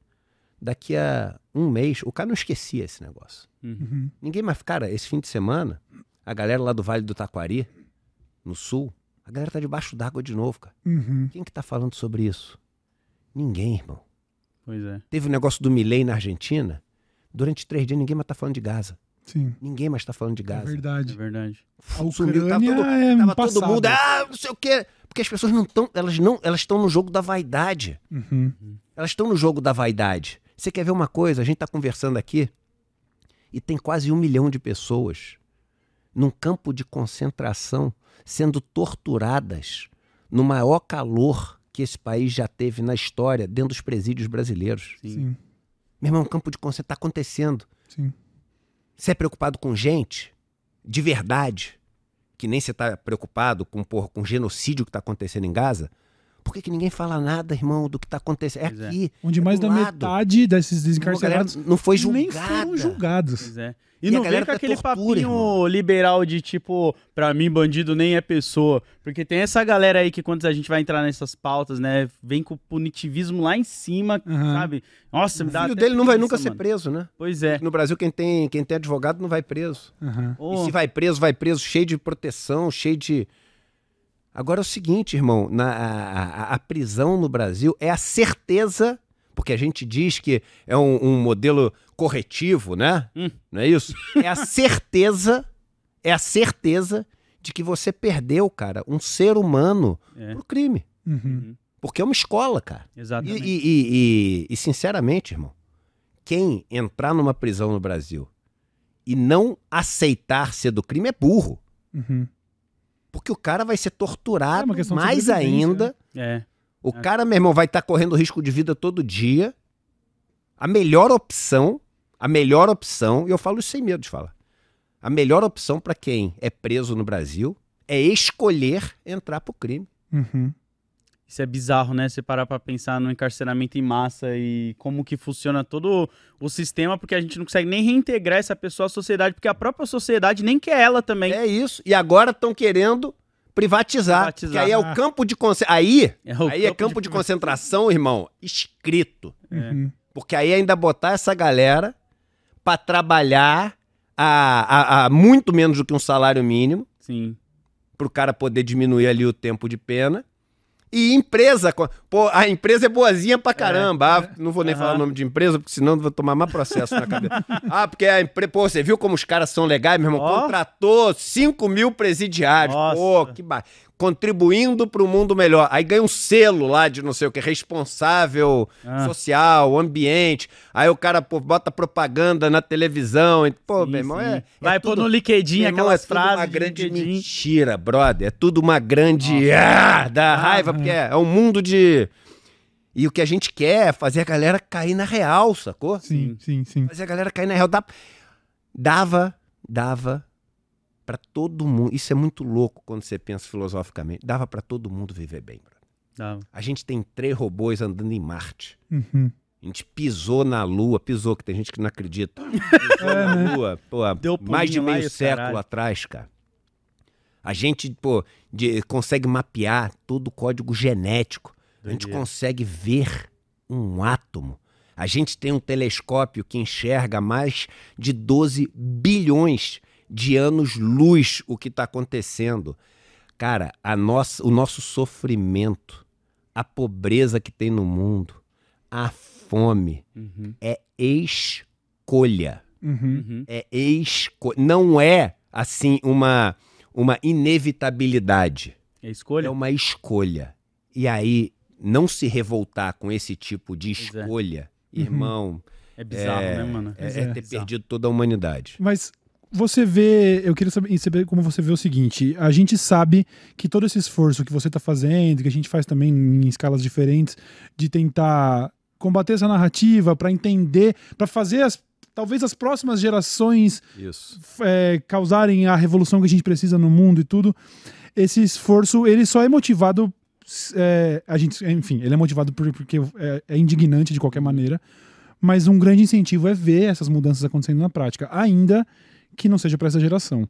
daqui a um mês o cara não esquecia esse negócio. Uhum. Ninguém mais, cara, esse fim de semana, a galera lá do Vale do Taquari, no sul, a galera tá debaixo d'água de novo, cara. Uhum. Quem que tá falando sobre isso? Ninguém, irmão. Pois é. Teve o negócio do Milley na Argentina. Durante três dias ninguém mais tá falando de Gaza. Sim, Ninguém mais tá falando de é Gaza. É verdade. verdade. A Sumiu, tava Ucrânia todo, é tava passado. todo mundo, ah, não sei o quê. Porque as pessoas não estão, elas não, elas estão no jogo da vaidade. Uhum. Elas estão no jogo da vaidade. Você quer ver uma coisa? A gente está conversando aqui e tem quase um milhão de pessoas num campo de concentração sendo torturadas no maior calor que esse país já teve na história dentro dos presídios brasileiros. Sim. Sim, Meu irmão, um campo de concentração está acontecendo. sim. Você é preocupado com gente de verdade, que nem você está preocupado com, porra, com o genocídio que está acontecendo em Gaza? Por que, que ninguém fala nada, irmão, do que está acontecendo? É Pois é. aqui. Onde é mais do da lado. metade desses desencarcerados não foi nem julgada. foram julgados. Pois é. E E, não vem com tá aquele tortura, papinho irmão. liberal de tipo, pra mim bandido nem é pessoa. Porque tem essa galera aí que quando a gente vai entrar nessas pautas, né, vem com o punitivismo lá em cima, Aham. sabe? Nossa, me O dá filho até dele não vai nunca ser mano. preso, né? Pois é. No Brasil, quem tem, quem tem advogado não vai preso. Aham. Ô, E se vai preso, vai preso cheio de proteção, cheio de. Agora é o seguinte, irmão: na, a, a- a prisão no Brasil é a certeza porque a gente diz que é um, um modelo corretivo, né? Hum. Não é isso? É a certeza, é a certeza de que você perdeu, cara, um ser humano É. pro crime. Uhum. Porque é uma escola, cara. E, Exatamente. e- e- e- e, sinceramente, irmão, quem entrar numa prisão no Brasil e não aceitar ser do crime é burro. Uhum. Porque o cara vai ser É torturado de mais ainda. É. O cara, meu irmão, vai estar correndo risco de vida todo dia. A melhor opção, a melhor opção, e eu falo isso sem medo de falar. A melhor opção para quem é preso no Brasil é escolher entrar pro crime. Uhum. Isso é bizarro, né? Você parar pra pensar no encarceramento em massa e como que funciona todo o sistema, porque a gente não consegue nem reintegrar essa pessoa à sociedade, porque a própria sociedade nem quer ela também. É isso. E agora estão querendo privatizar. Privatizar. Que aí é o campo de concentração. Aí, É o aí é campo de concentração, irmão, escrito. É. Uhum. Porque aí ainda botar essa galera pra trabalhar a, a- a muito menos do que um salário mínimo, Sim. pro cara poder diminuir ali o tempo de pena. E empresa, pô, a empresa é boazinha pra caramba. Ah, não vou nem falar o nome de empresa, porque senão vou tomar mais processo na cabeça. ah, porque a empresa, pô, você viu como os caras são legais, meu irmão? Contratou 5 mil presidiários. Nossa. Pô, que ba... Contribuindo pro mundo melhor. Aí ganha um selo lá de não sei o que, responsável Ah. social, ambiente. Aí o cara, pô, bota propaganda na televisão. e, Pô, Sim, meu irmão, sim. é. é Vai pôr tudo- no LinkedIn aquelas é tudo frases. uma de grande LinkedIn. mentira, brother. É tudo uma grande. Ah, dá raiva, porque é, é um mundo de. E o que a gente quer é fazer a galera cair na real, sacou? Sim, sim, sim. Fazer a galera cair na real. Dava, dava pra todo mundo. Isso é muito louco quando você pensa filosoficamente. Dava pra todo mundo viver bem, brother. Tá. A gente tem três robôs andando em Marte. Uhum. A gente pisou na Lua, pisou, que tem gente que não acredita. Pisou É, na né? Lua, pô, Deu mais de meio século caralho. atrás, cara. A gente, pô, de- consegue mapear todo o código genético. A gente consegue ver um átomo. A gente tem um telescópio que enxerga mais de 12 bilhões de anos-luz o que está acontecendo. Cara, a nossa, o nosso sofrimento, a pobreza que tem no mundo, a fome, Uhum. é escolha. Uhum. Uhum. É escolha. Não é, assim, uma, uma inevitabilidade. É escolha? É uma escolha. E aí, não se revoltar com esse tipo de é. escolha, irmão, É bizarro, é, né, mano? é, é é. ter Bizarro. perdido toda a humanidade. Mas você vê, eu queria saber, saber como você vê o seguinte: a gente sabe que todo esse esforço que você está fazendo, que a gente faz também em escalas diferentes, de tentar combater essa narrativa, para entender, para fazer as, talvez as próximas gerações é, causarem a revolução que a gente precisa no mundo e tudo, esse esforço ele só é motivado, é, a gente, enfim, ele é motivado por- porque é, é indignante de qualquer maneira, mas um grande incentivo é ver essas mudanças acontecendo na prática, ainda que não seja para essa geração.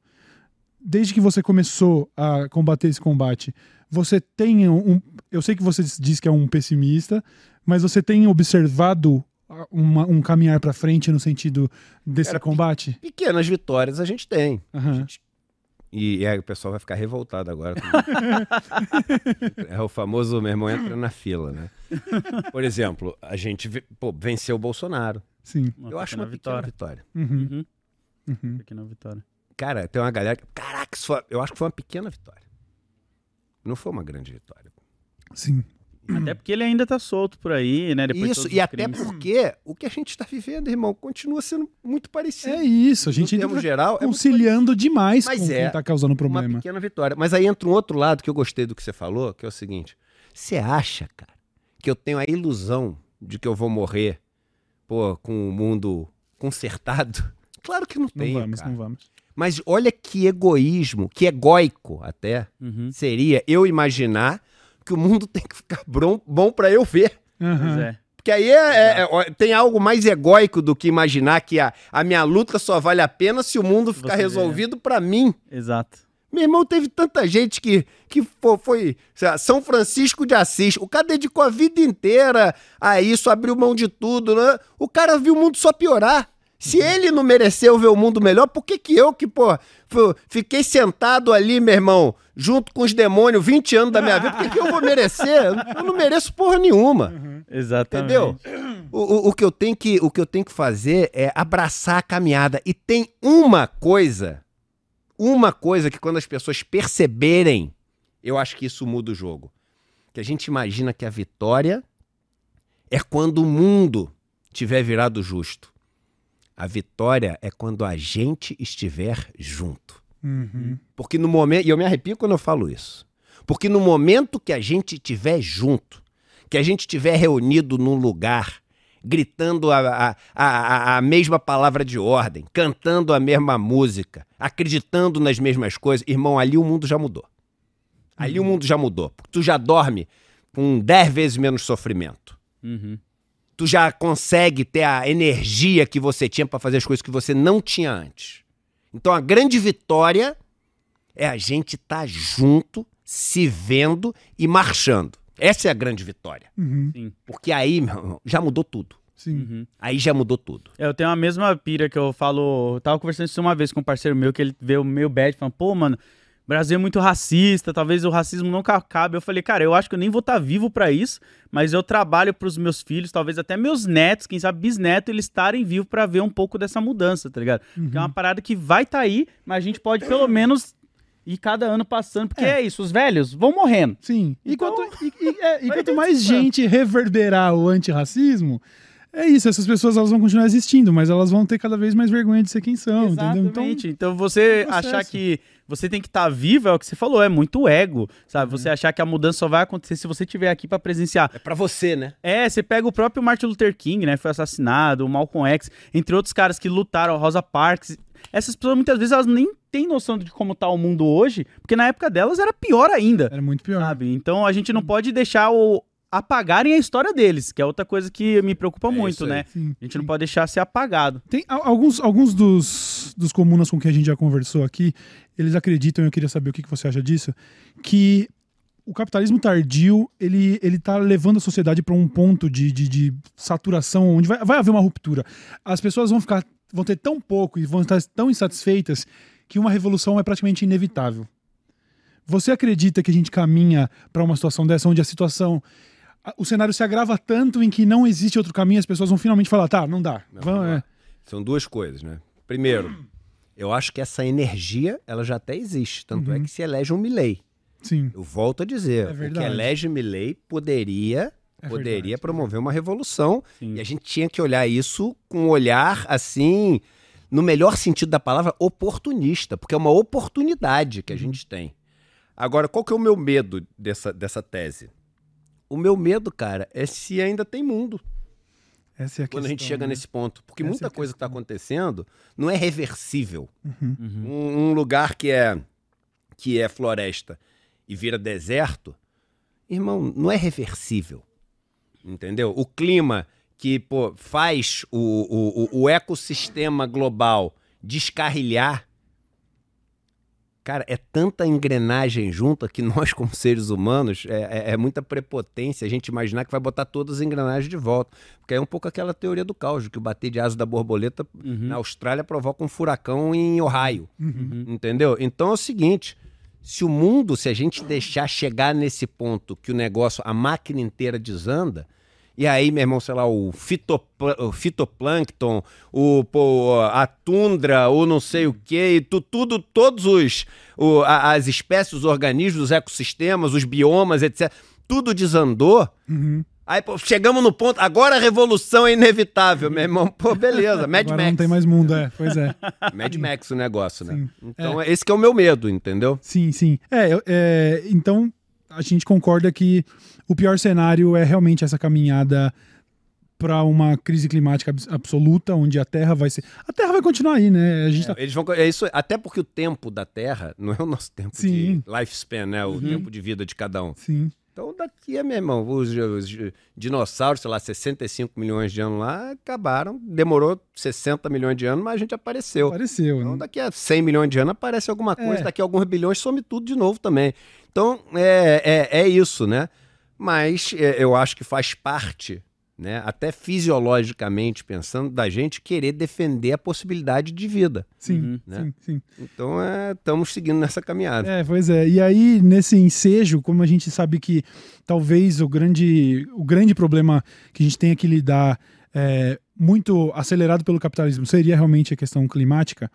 Desde que você começou a combater esse combate, você tem um, eu sei que você diz que é um pessimista, mas você tem observado uma- um caminhar para frente no sentido desse Cara, combate? Pequenas vitórias a gente tem. Aham. E, e aí o pessoal vai ficar revoltado agora. é o famoso, meu irmão, entra na fila, né? Por exemplo, a gente pô, venceu o Bolsonaro. Sim. Uma Eu acho uma pequena vitória. Uhum, Uhum. Uhum. Pequena vitória. Cara, tem uma galera que. Caraca, isso foi- eu acho que foi uma pequena vitória. Não foi uma grande vitória. Sim. Até porque ele ainda tá solto por aí, né? Depois de Isso, e até crimes. porque o que a gente está vivendo, irmão, continua sendo muito parecido. É isso, a gente no termo tá geral, é conciliando demais Mas com é quem tá causando uma problema. pequena vitória. Mas aí entra um outro lado que eu gostei do que você falou, que é o seguinte: você acha, cara, que eu tenho a ilusão de que eu vou morrer, pô, com o mundo consertado? Claro que não Não tenho, vamos, cara. não vamos. Mas olha que egoísmo, que egóico até Uhum. seria eu imaginar que o mundo tem que ficar bom, bom para eu ver. Pois Aham. é. Porque aí é- é- é- tem algo mais egóico do que imaginar que a, a minha luta só vale a pena se o mundo ficar Você vê. resolvido pra mim. Exato. Meu irmão, teve tanta gente que, que fo- foi, lá, São Francisco de Assis. O cara dedicou a vida inteira a isso, abriu mão de tudo, né? O cara viu o mundo só piorar. Se ele não mereceu ver o mundo melhor, por que que eu que, pô, fiquei sentado ali, meu irmão, junto com os demônios 20 anos da minha vida, por que que eu vou merecer? Eu não mereço porra nenhuma. Exatamente. Entendeu? O, o, o que eu tenho que, o que eu tenho que fazer é abraçar a caminhada. E tem uma coisa, uma coisa que quando as pessoas perceberem, eu acho que isso muda o jogo. Que a gente imagina que a vitória é quando o mundo tiver virado justo. A vitória é quando a gente estiver junto. Uhum. Porque no momento, e eu me arrepio quando eu falo isso. Porque no momento que a gente estiver junto, que a gente estiver reunido num lugar, gritando a, a, a, a mesma palavra de ordem, cantando a mesma música, acreditando nas mesmas coisas, irmão, ali o mundo já mudou. Ali o mundo já mudou. Porque tu já dorme com 10 vezes menos sofrimento. Uhum. Tu já consegue ter a energia que você tinha para fazer as coisas que você não tinha antes. Então a grande vitória é a gente estar tá junto, se vendo e marchando. Essa é a grande vitória. Uhum. Porque aí, meu irmão, já mudou tudo. Sim. Uhum. Aí já mudou tudo. Eu tenho a mesma pira que eu falo. Eu tava conversando isso uma vez com um parceiro meu, que ele veio meio bad, falando, pô, mano, Brasil é muito racista, talvez o racismo nunca acabe. Eu falei, cara, eu acho que eu nem vou estar vivo pra isso, mas eu trabalho pros meus filhos, talvez até meus netos, quem sabe bisnetos, eles estarem vivos pra ver um pouco dessa mudança, tá ligado? Porque é uma parada que vai estar aí, mas a gente pode pelo menos ir cada ano passando, porque é, É. isso, os velhos vão morrendo. Sim. E Então, quanto, e, e- é, e quanto mais gente reverberar o antirracismo, é isso. Essas pessoas elas vão continuar existindo, mas elas vão ter cada vez mais vergonha de ser quem são, entendeu? Então, Exatamente. Então, você é um achar que você tem que estar vivo é o que você falou, é muito ego, sabe? Uhum. Você achar que a mudança só vai acontecer se você estiver aqui pra presenciar. É pra você, né? É, você pega o próprio Martin Luther King, né? Foi assassinado, o Malcolm X, entre outros caras que lutaram, Rosa Parks. Essas pessoas muitas vezes elas nem têm noção de como tá o mundo hoje, porque na época delas era pior ainda, era muito pior. sabe? Então a gente não pode deixar o apagarem a história deles, que é outra coisa que me preocupa É muito, né? Sim, A gente sim. não pode deixar ser apagado. Tem alguns, alguns dos, dos comunas com quem a gente já conversou aqui, eles acreditam, eu queria saber o que, que você acha disso, que o capitalismo tardio, ele, ele tá levando a sociedade para um ponto de, de, de saturação, onde vai, vai haver uma ruptura. As pessoas vão ficar, vão ter tão pouco e vão estar tão insatisfeitas que uma revolução é praticamente inevitável. Você acredita que a gente caminha para uma situação dessa, onde a situação... O cenário se agrava tanto em que não existe outro caminho, as pessoas vão finalmente falar, tá, não dá. Não, Vamos, lá. é. São duas coisas, né? Primeiro, eu acho que essa energia, ela já até existe. Tanto é que se elege um Milley. Sim. Eu volto a dizer, É o que elege Milley poderia, É poderia verdade. promover uma revolução. Sim. E a gente tinha que olhar isso com um olhar, assim, no melhor sentido da palavra, oportunista. Porque é uma oportunidade que a gente tem. Agora, qual que é o meu medo dessa, dessa tese? O meu medo, cara, é se ainda tem mundo Essa é a quando a gente questão, chega né? nesse ponto. Porque Essa é muita a coisa que está questão. acontecendo não é reversível. Uhum. Um, um lugar que é, que é floresta e vira deserto, irmão, não é reversível. Entendeu? O clima que pô, faz o, o, o- o ecossistema global descarrilhar. Cara, é tanta engrenagem junta que nós, como seres humanos, é, é- é muita prepotência a gente imaginar que vai botar todas as engrenagens de volta. Porque é um pouco aquela teoria do caos, que o bater de asa da borboleta Uhum. na Austrália provoca um furacão em Ohio. Uhum. Entendeu? Então é o seguinte: se o mundo, se a gente deixar chegar nesse ponto que o negócio, a máquina inteira desanda, e aí, meu irmão, sei lá, o, fitopla- o fitoplâncton, o, pô, a tundra, ou não sei o quê, e tu, tudo, todos os o- a- as espécies, os organismos, os ecossistemas, os biomas, etc. Tudo desandou. Uhum. Aí, pô, chegamos no ponto, agora a revolução é inevitável, meu irmão. Pô, beleza, Mad Agora Max. não tem mais mundo, é. Pois é. Mad Max o negócio, né? Sim. Então, esse que é o meu medo, entendeu? Sim, sim. É, é, então a gente concorda que o pior cenário é realmente essa caminhada para uma crise climática abs- absoluta, onde a Terra vai ser. A Terra vai continuar aí, né? A gente tá. Eles vão, é isso, até porque o tempo da Terra não é o nosso tempo Sim. de lifespan, né? O tempo de vida de cada um. Sim. Então, daqui é, meu irmão, os, os dinossauros, sei lá, 65 milhões de anos lá, acabaram. Demorou 60 milhões de anos, mas a gente apareceu. Apareceu. Então, né? daqui a 100 milhões de anos aparece alguma coisa, É. daqui a alguns bilhões some tudo de novo também. Então, é, é, é isso, né? Mas é, eu acho que faz parte, né? Até fisiologicamente pensando, da gente querer defender a possibilidade de vida. Sim, Uhum. Né? sim, sim. Então, estamos seguindo nessa caminhada. É, pois é. E aí, nesse ensejo, como a gente sabe que talvez o grande, o grande problema que a gente tenha que lidar é, muito acelerado pelo capitalismo. Seria realmente a questão climática,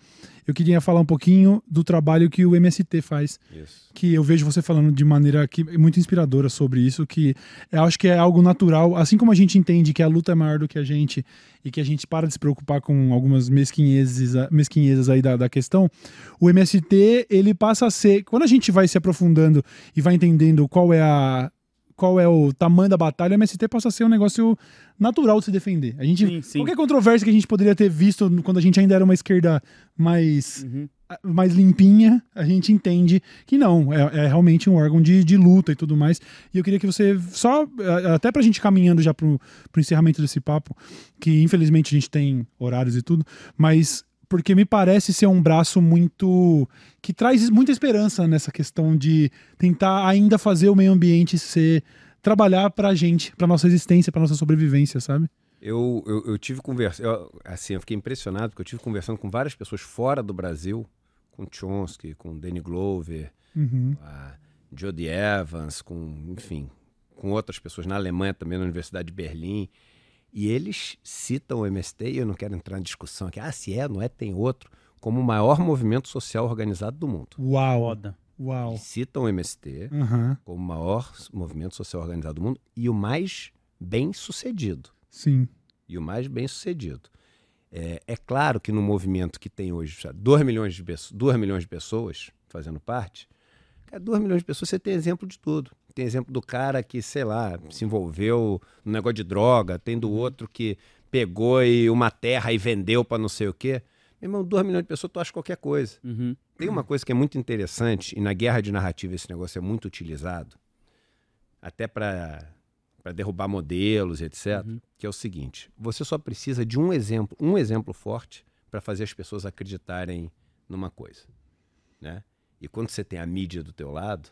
eu queria falar um pouquinho do trabalho que o MST faz, Isso. que eu vejo você falando de maneira que, muito inspiradora sobre isso, que eu acho que é algo natural, assim como a gente entende que a luta é maior do que a gente e que a gente para de se preocupar com algumas mesquinhezes, mesquinhezas aí da, da questão, o MST ele passa a ser, quando a gente vai se aprofundando e vai entendendo qual é a qual é o tamanho da batalha, o MST passa a ser um negócio natural de se defender. A gente, Sim, sim. qualquer controvérsia que a gente poderia ter visto quando a gente ainda era uma esquerda mais, Uhum. mais limpinha, a gente entende que não, é, é realmente um órgão de, de luta e tudo mais. E eu queria que você, só, eh, até pra gente caminhando já pro, pro encerramento desse papo, que infelizmente a gente tem horários e tudo, mas porque me parece ser um braço muito que traz muita esperança nessa questão de tentar ainda fazer o meio ambiente ser trabalhar pra gente, pra nossa existência, pra nossa sobrevivência, sabe? Eu, eu, eu tive conversa, assim, eu fiquei impressionado porque eu tive conversando com várias pessoas fora do Brasil, com Chomsky, com Danny Glover, Uhum. a Jodie Evans, com, enfim, com outras pessoas na Alemanha também, na Universidade de Berlim. E eles citam o MST, e eu não quero entrar em discussão aqui, ah, se é, não é, tem outro, como o maior movimento social organizado do mundo. Uau, Foda. uau. Eles citam o MST Aham, como o maior movimento social organizado do mundo e o mais bem sucedido. sim. E o mais bem sucedido. É, é claro que no movimento que tem hoje 2 milhões, de pessoas, 2 milhões de pessoas fazendo parte, cara, 2 milhões de pessoas você tem exemplo de tudo. Tem exemplo do cara que, sei lá, se envolveu no negócio de droga, tem do outro que pegou e uma terra e vendeu para não sei o quê. Meu irmão, 2 milhões de pessoas, tu acha qualquer coisa. Uhum. Tem uma coisa que é muito interessante, e na guerra de narrativa esse negócio é muito utilizado, até para derrubar modelos, etc., Uhum. que é o seguinte: você só precisa de um exemplo, um exemplo forte para fazer as pessoas acreditarem numa coisa, né? E quando você tem a mídia do teu lado,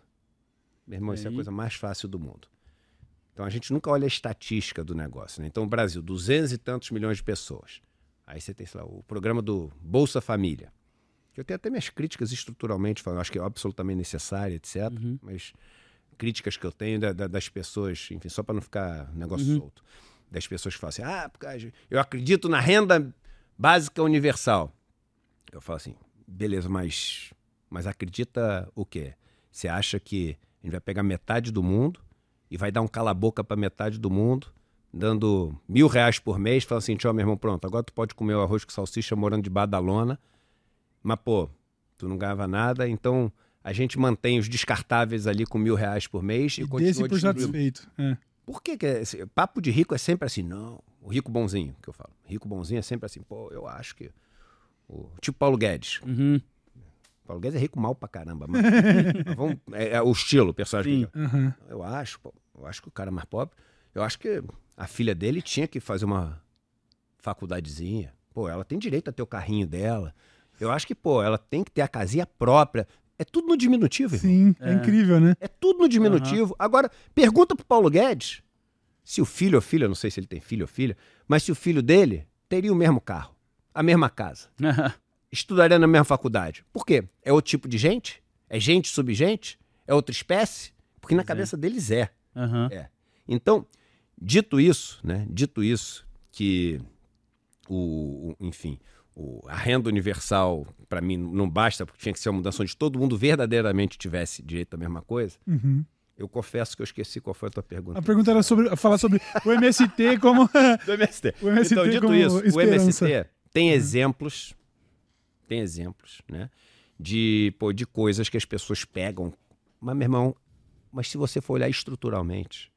meu irmão, isso é a coisa mais fácil do mundo. Então a gente nunca olha a estatística do negócio, né? Então o Brasil, 200 e tantos milhões de pessoas. Aí você tem, sei lá, o programa do Bolsa Família. Que eu tenho até minhas críticas estruturalmente, falando, acho que é absolutamente necessário, etc. Uhum. Mas críticas que eu tenho da- da- das pessoas, enfim, só para não ficar negócio Uhum. solto. Das pessoas que falam assim, ah, porque eu acredito na renda básica universal. Eu falo assim, beleza, mas, mas acredita o quê? Você acha que a gente vai pegar metade do mundo e vai dar um cala-boca para metade do mundo, dando mil reais por mês, falando assim, tchau, meu irmão, pronto, agora tu pode comer o arroz com salsicha morando de da lona, mas, pô, tu não ganhava nada, então a gente mantém os descartáveis ali com mil reais por mês e, E continua por satisfeito. É. Por que, que é papo de rico é sempre assim? Não, o rico bonzinho, que eu falo. Rico bonzinho é sempre assim, pô, eu acho que. O, tipo Paulo Guedes. Uhum. Paulo Guedes é rico mal pra caramba. Mas, mas vamos, é, é o estilo, o personagem. Sim. que- Aham. Eu acho, pô, eu acho que o cara mais pobre. Eu acho que a filha dele tinha que fazer uma faculdadezinha. Pô, ela tem direito a ter o carrinho dela. Eu acho que, pô, ela tem que ter a casinha própria. É tudo no diminutivo, irmão. Sim, é. É. incrível, né? É tudo no diminutivo. Agora, pergunta pro Paulo Guedes se o filho ou filha, eu não sei se ele tem filho ou filha, mas se o filho dele teria o mesmo carro, a mesma casa, estudaria na mesma faculdade. Por quê? É outro tipo de gente? É gente subgente? É outra espécie? Porque na Pois é. cabeça deles é. Aham. Então, dito isso, né? Dito isso, que o, o- enfim, o- a renda universal, para mim, não basta, porque tinha que ser uma mudança onde todo mundo verdadeiramente tivesse direito à mesma coisa. Uhum. Eu confesso que eu esqueci qual foi a tua pergunta. A pergunta era sobre falar sobre o MST como. do MST. O MST então, dito como isso, esperança. o MST tem exemplos, tem exemplos, né? De, pô, de coisas que as pessoas pegam. Mas, meu irmão, mas se você for olhar estruturalmente,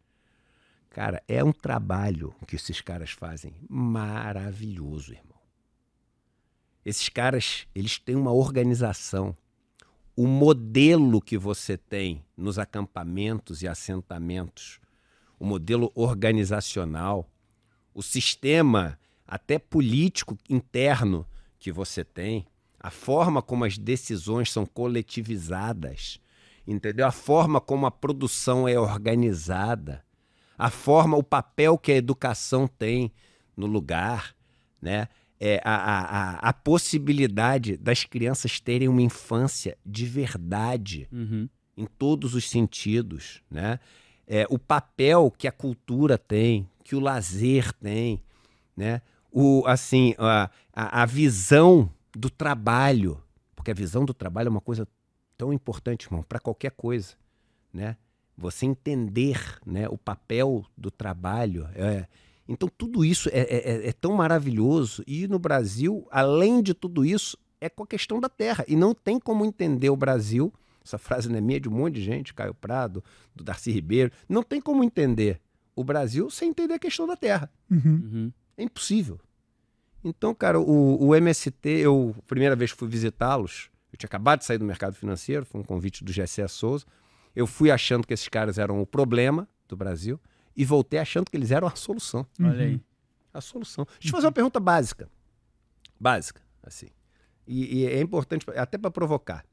cara, é um trabalho que esses caras fazem maravilhoso, irmão. Esses caras, eles têm uma organização. O modelo que você tem nos acampamentos e assentamentos, o modelo organizacional, o sistema até político interno que você tem, a forma como as decisões são coletivizadas, entendeu? A forma como a produção é organizada, a forma, o papel que a educação tem no lugar, né? É a, a, a, possibilidade das crianças terem uma infância de verdade Uhum. em todos os sentidos, né? É, o papel que a cultura tem, que o lazer tem, né? O, assim, a, a, a visão do trabalho, porque a visão do trabalho é uma coisa tão importante, irmão, para qualquer coisa, né? Você entender, né, o papel do trabalho, é, então tudo isso é, é, é tão maravilhoso e no Brasil, além de tudo isso, é com a questão da terra e não tem como entender o Brasil. Essa frase não é minha, é de um monte de gente, Caio Prado, do Darcy Ribeiro. Não tem como entender o Brasil sem entender a questão da terra. Uhum. Uhum. É impossível. Então, cara, o, o MST, eu, primeira vez que fui visitá-los, eu tinha acabado de sair do mercado financeiro, foi um convite do Gessé Souza. Eu fui achando que esses caras eram o problema do Brasil e voltei achando que eles eram a solução. Olha aí. A solução. Deixa eu te fazer uma pergunta básica. Básica, assim. E, e é importante, até para provocar.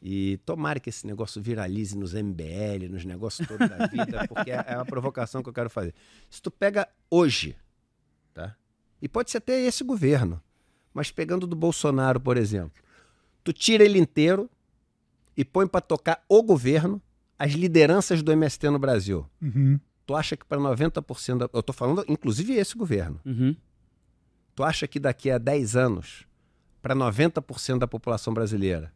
E tomara que esse negócio viralize nos MBL, nos negócios todos da vida, porque é, é uma provocação que eu quero fazer. Se tu pega hoje? E pode ser até esse governo, mas pegando do Bolsonaro, por exemplo, tu tira ele inteiro e põe para tocar o governo, as lideranças do MST no Brasil. Uhum. Tu acha que para 90% da, eu tô falando inclusive esse governo. Uhum. Tu acha que daqui a 10 anos, para 90% da população brasileira,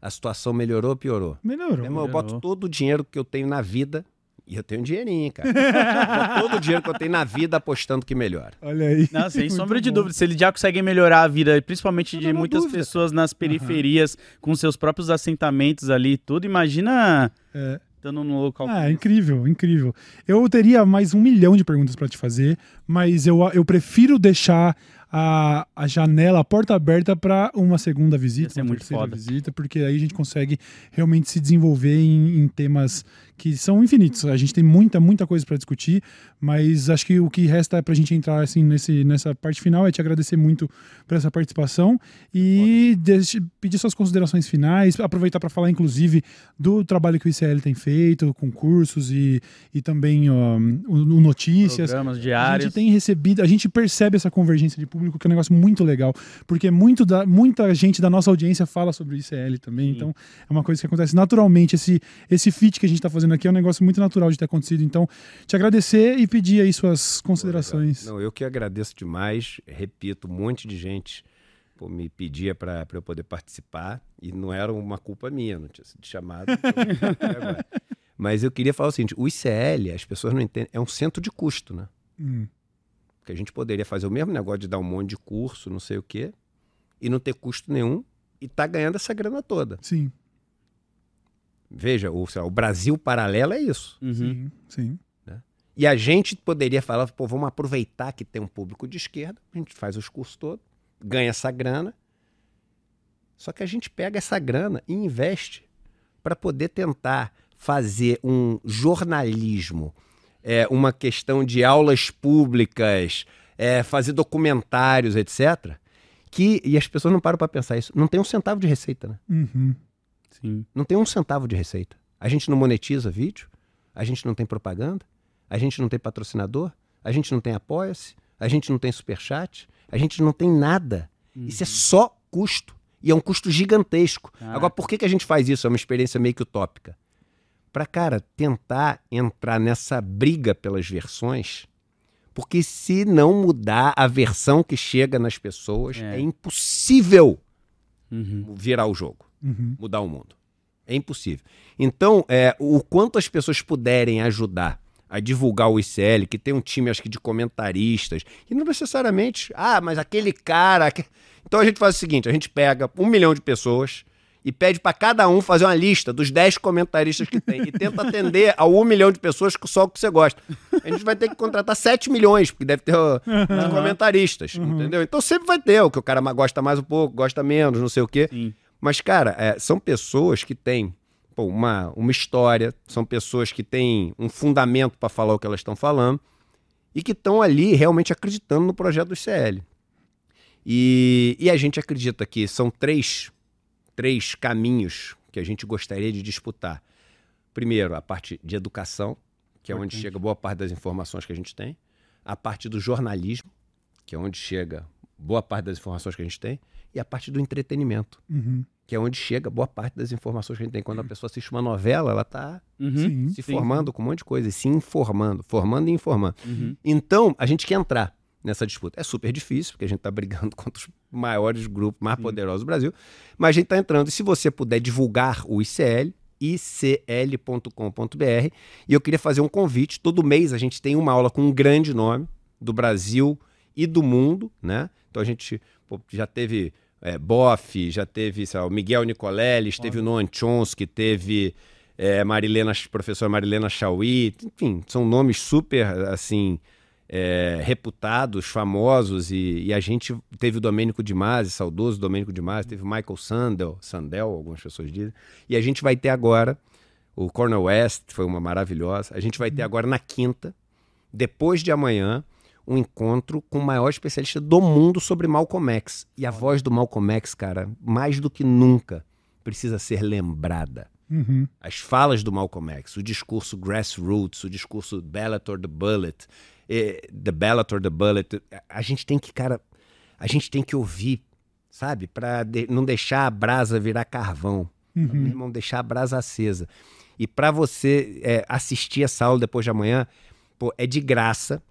a situação melhorou ou piorou? Melhorou. Irmão, eu melhorou. boto todo o dinheiro que eu tenho na vida, e eu tenho um dinheirinho, cara. todo o dinheiro que eu tenho na vida apostando que melhora. Olha aí. Não, sem sombra de bom. dúvida. Se eles já conseguem melhorar a vida, principalmente Não, de não, muitas dúvida, pessoas nas periferias, com seus próprios assentamentos ali e tudo, imagina É. estando num local. Ah, incrível, incrível. Eu teria mais um milhão de perguntas para te fazer, mas eu, eu prefiro deixar a, a janela, a porta aberta para uma segunda visita, ser uma muito terceira foda. visita, porque aí a gente consegue realmente se desenvolver em, em temas que são infinitos. A gente tem muita, muita coisa para discutir, mas acho que o que resta para a gente entrar assim nesse, nessa parte final é te agradecer muito por essa participação e deixe- pedir suas considerações finais, aproveitar para falar inclusive do trabalho que o ICL tem feito, com cursos e, e também ó, o, o notícias. Programas A diários. gente tem recebido, a gente percebe essa convergência de público, que é um negócio muito legal, porque muito da, muita gente da nossa audiência fala sobre o ICL também, Sim. então é uma coisa que acontece naturalmente. Esse, esse fit que a gente está fazendo aqui é um negócio muito natural de ter acontecido. Então, te agradecer e pedir aí suas considerações. Não, eu que agradeço demais. Repito, um monte de gente pô, me pedia para eu poder participar e não era uma culpa minha, não tinha sido chamado. então. Mas eu queria falar o seguinte: o ICL, as pessoas não entendem, é um centro de custo, né? Hum, Porque a gente poderia fazer o mesmo negócio de dar um monte de curso, não sei o quê, e não ter custo nenhum e tá ganhando essa grana toda. sim, Veja, o, lá, o Brasil paralelo é isso. Uhum. sim, sim. E a gente poderia falar, pô, vamos aproveitar que tem um público de esquerda, a gente faz os cursos todos, ganha essa grana. Só que a gente pega essa grana e investe para poder tentar fazer um jornalismo, é, uma questão de aulas públicas, é, fazer documentários, etc. Que, e as pessoas não param para pensar isso, não tem um centavo de receita, né? Uhum. Sim. Não tem um centavo de receita. A gente não monetiza vídeo, a gente não tem propaganda, a gente não tem patrocinador, a gente não tem apoia-se, a gente não tem superchat, a gente não tem nada. Isso é só custo. E é um custo gigantesco. Caraca. Agora, por que, que a gente faz isso? É uma experiência meio que utópica. Para, cara, tentar entrar nessa briga pelas versões, porque se não mudar a versão que chega nas pessoas, É. é impossível Uhum. virar o jogo Uhum. mudar o mundo. É impossível. Então, é, o quanto as pessoas puderem ajudar a divulgar o ICL, que tem um time, acho que, de comentaristas, e não necessariamente, ah, mas aquele cara. aque-" Então a gente faz o seguinte: a gente pega um milhão de pessoas e pede para cada um fazer uma lista dos 10 comentaristas que tem e tenta atender a um milhão de pessoas que só o que você gosta. A gente vai ter que contratar 7 milhões, porque deve ter ó, os comentaristas, entendeu? Então sempre vai ter o que o cara gosta mais um pouco, gosta menos, não sei o quê. Sim. Mas, cara, é, são pessoas que têm pô, uma, uma história, são pessoas que têm um fundamento para falar o que elas estão falando e que estão ali realmente acreditando no projeto do ICL. E, e a gente acredita que são três, três caminhos que a gente gostaria de disputar. Primeiro, a parte de educação, que é onde chega boa parte das informações que a gente tem. A parte do jornalismo, que é onde chega boa parte das informações que a gente tem. E a parte do entretenimento Uhum. que é onde chega boa parte das informações que a gente tem. Quando a pessoa assiste uma novela, ela está Uhum. Se Sim. formando com um monte de coisa, e se informando, formando e informando. Uhum. Então, a gente quer entrar nessa disputa. É super difícil, porque a gente está brigando contra os maiores grupos, mais poderosos do Brasil, mas a gente está entrando. E se você puder divulgar o ICL, icl.com.br, e eu queria fazer um convite. Todo mês a gente tem uma aula com um grande nome do Brasil e do mundo, né? Então a gente pô, já teve é, Boff, já teve lá, o Miguel Nicoleles, teve o Noam Chomsky, teve é, Marilena, professora Marilena Chauí, enfim, são nomes super, assim, é, reputados, famosos, e, e, a gente teve o Domênico de Masi, saudoso Domênico de Masi, teve o Michael Sandel, Sandel, algumas pessoas dizem, e a gente vai ter agora o Cornel West, foi uma maravilhosa, a gente vai ter agora na quinta, depois de amanhã, um encontro com o maior especialista do mundo sobre Malcolm X. E a voz do Malcolm X, cara, mais do que nunca, precisa ser lembrada. Uhum. As falas do Malcolm X, o discurso grassroots, o discurso Bellator the Bullet, eh, The Bellator the Bullet, a gente tem que, cara, a gente tem que ouvir, sabe? Para de, não deixar a brasa virar carvão, Uhum. não deixar a brasa acesa. E para você é, assistir essa aula depois de amanhã, pô, é de graça.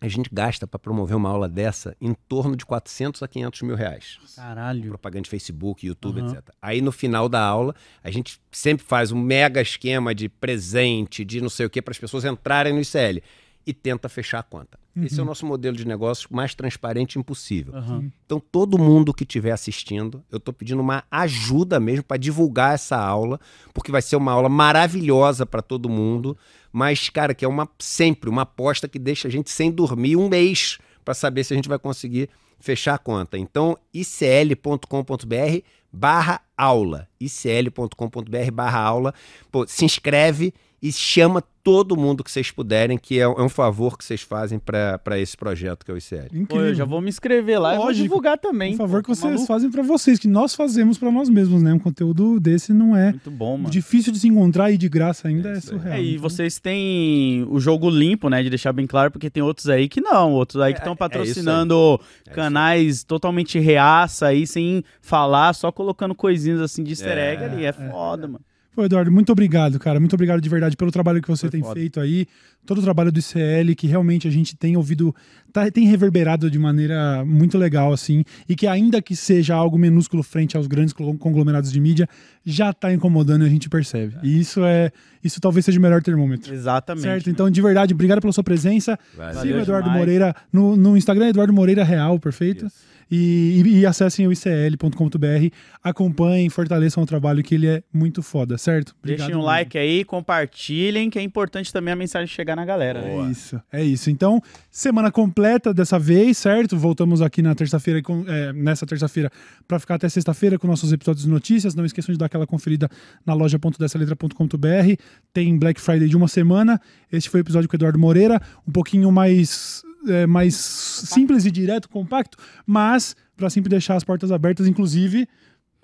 A gente gasta para promover uma aula dessa em torno de 400 a 500 mil reais Caralho. propaganda de Facebook, YouTube, Uhum. etc. Aí no final da aula, a gente sempre faz um mega esquema de presente, de não sei o que, para as pessoas entrarem no ICL e tenta fechar a conta. Esse é o nosso modelo de negócio mais transparente impossível. Aham. Então, todo mundo que estiver assistindo, eu estou pedindo uma ajuda mesmo para divulgar essa aula, porque vai ser uma aula maravilhosa para todo mundo, mas, cara, que é uma sempre uma aposta que deixa a gente sem dormir um mês para saber se a gente vai conseguir fechar a conta. Então, icl.com.br barra aula, icl.com.br barra aula, Pô, se inscreve e chama todo mundo que vocês puderem, que é, é um favor que vocês fazem para esse projeto que é o ICL. Pô, Incrível. eu já vou me inscrever lá e vou Lógico. divulgar também. Um favor pô, que tá vocês maluco? fazem pra vocês, que nós fazemos pra nós mesmos, né? Um conteúdo desse não é Muito bom, mano. difícil de se encontrar e de graça ainda É é, surreal. É, e Então, vocês têm o jogo limpo, né? De deixar bem claro, porque tem outros aí que não. Outros aí que É, estão é patrocinando aí. canais totalmente reaça aí, sem falar, só colocando coisinhas assim de easter egg É, ali. É foda, mano. Pô, Eduardo, muito obrigado, cara. Muito obrigado de verdade pelo trabalho que você Foi tem foda. feito aí. Todo o trabalho do ICL, que realmente a gente tem ouvido, tá- tem reverberado de maneira muito legal, assim. E que ainda que seja algo minúsculo frente aos grandes conglo- conglomerados de mídia, já tá incomodando e a gente percebe. E isso é. Isso talvez seja o melhor termômetro. Exatamente. Certo? Então, de verdade, obrigado pela sua presença. Valeu Siga o Eduardo demais. Moreira no, no Instagram, Eduardo Moreira Real, perfeito? Isso. E, e- e acessem o icl.com.br, acompanhem, fortaleçam o trabalho que ele é muito foda, certo? Deixem um mesmo. like aí, compartilhem, que é importante também a mensagem chegar na galera. né? É isso, é isso. Então, semana completa dessa vez, certo? Voltamos aqui na terça-feira, é, nessa terça-feira, para ficar até sexta-feira com nossos episódios de notícias. Não esqueçam de dar aquela conferida na loja.dessaletra.com.br. Tem Black Friday de uma semana. Este foi o episódio com o Eduardo Moreira, um pouquinho mais, é, mais simples e direto, compacto, mas para sempre deixar as portas abertas, inclusive,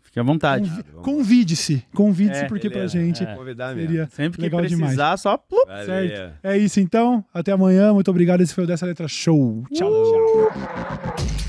Fique à vontade. convi- convide-se. Convide-se, É, porque pra beleza. gente É. Convidar mesmo. seria Sempre que legal precisar, demais. só plup. Certo? É isso então. Até amanhã. Muito obrigado. Esse foi o Dessa Letra Show. Tchau, tchau.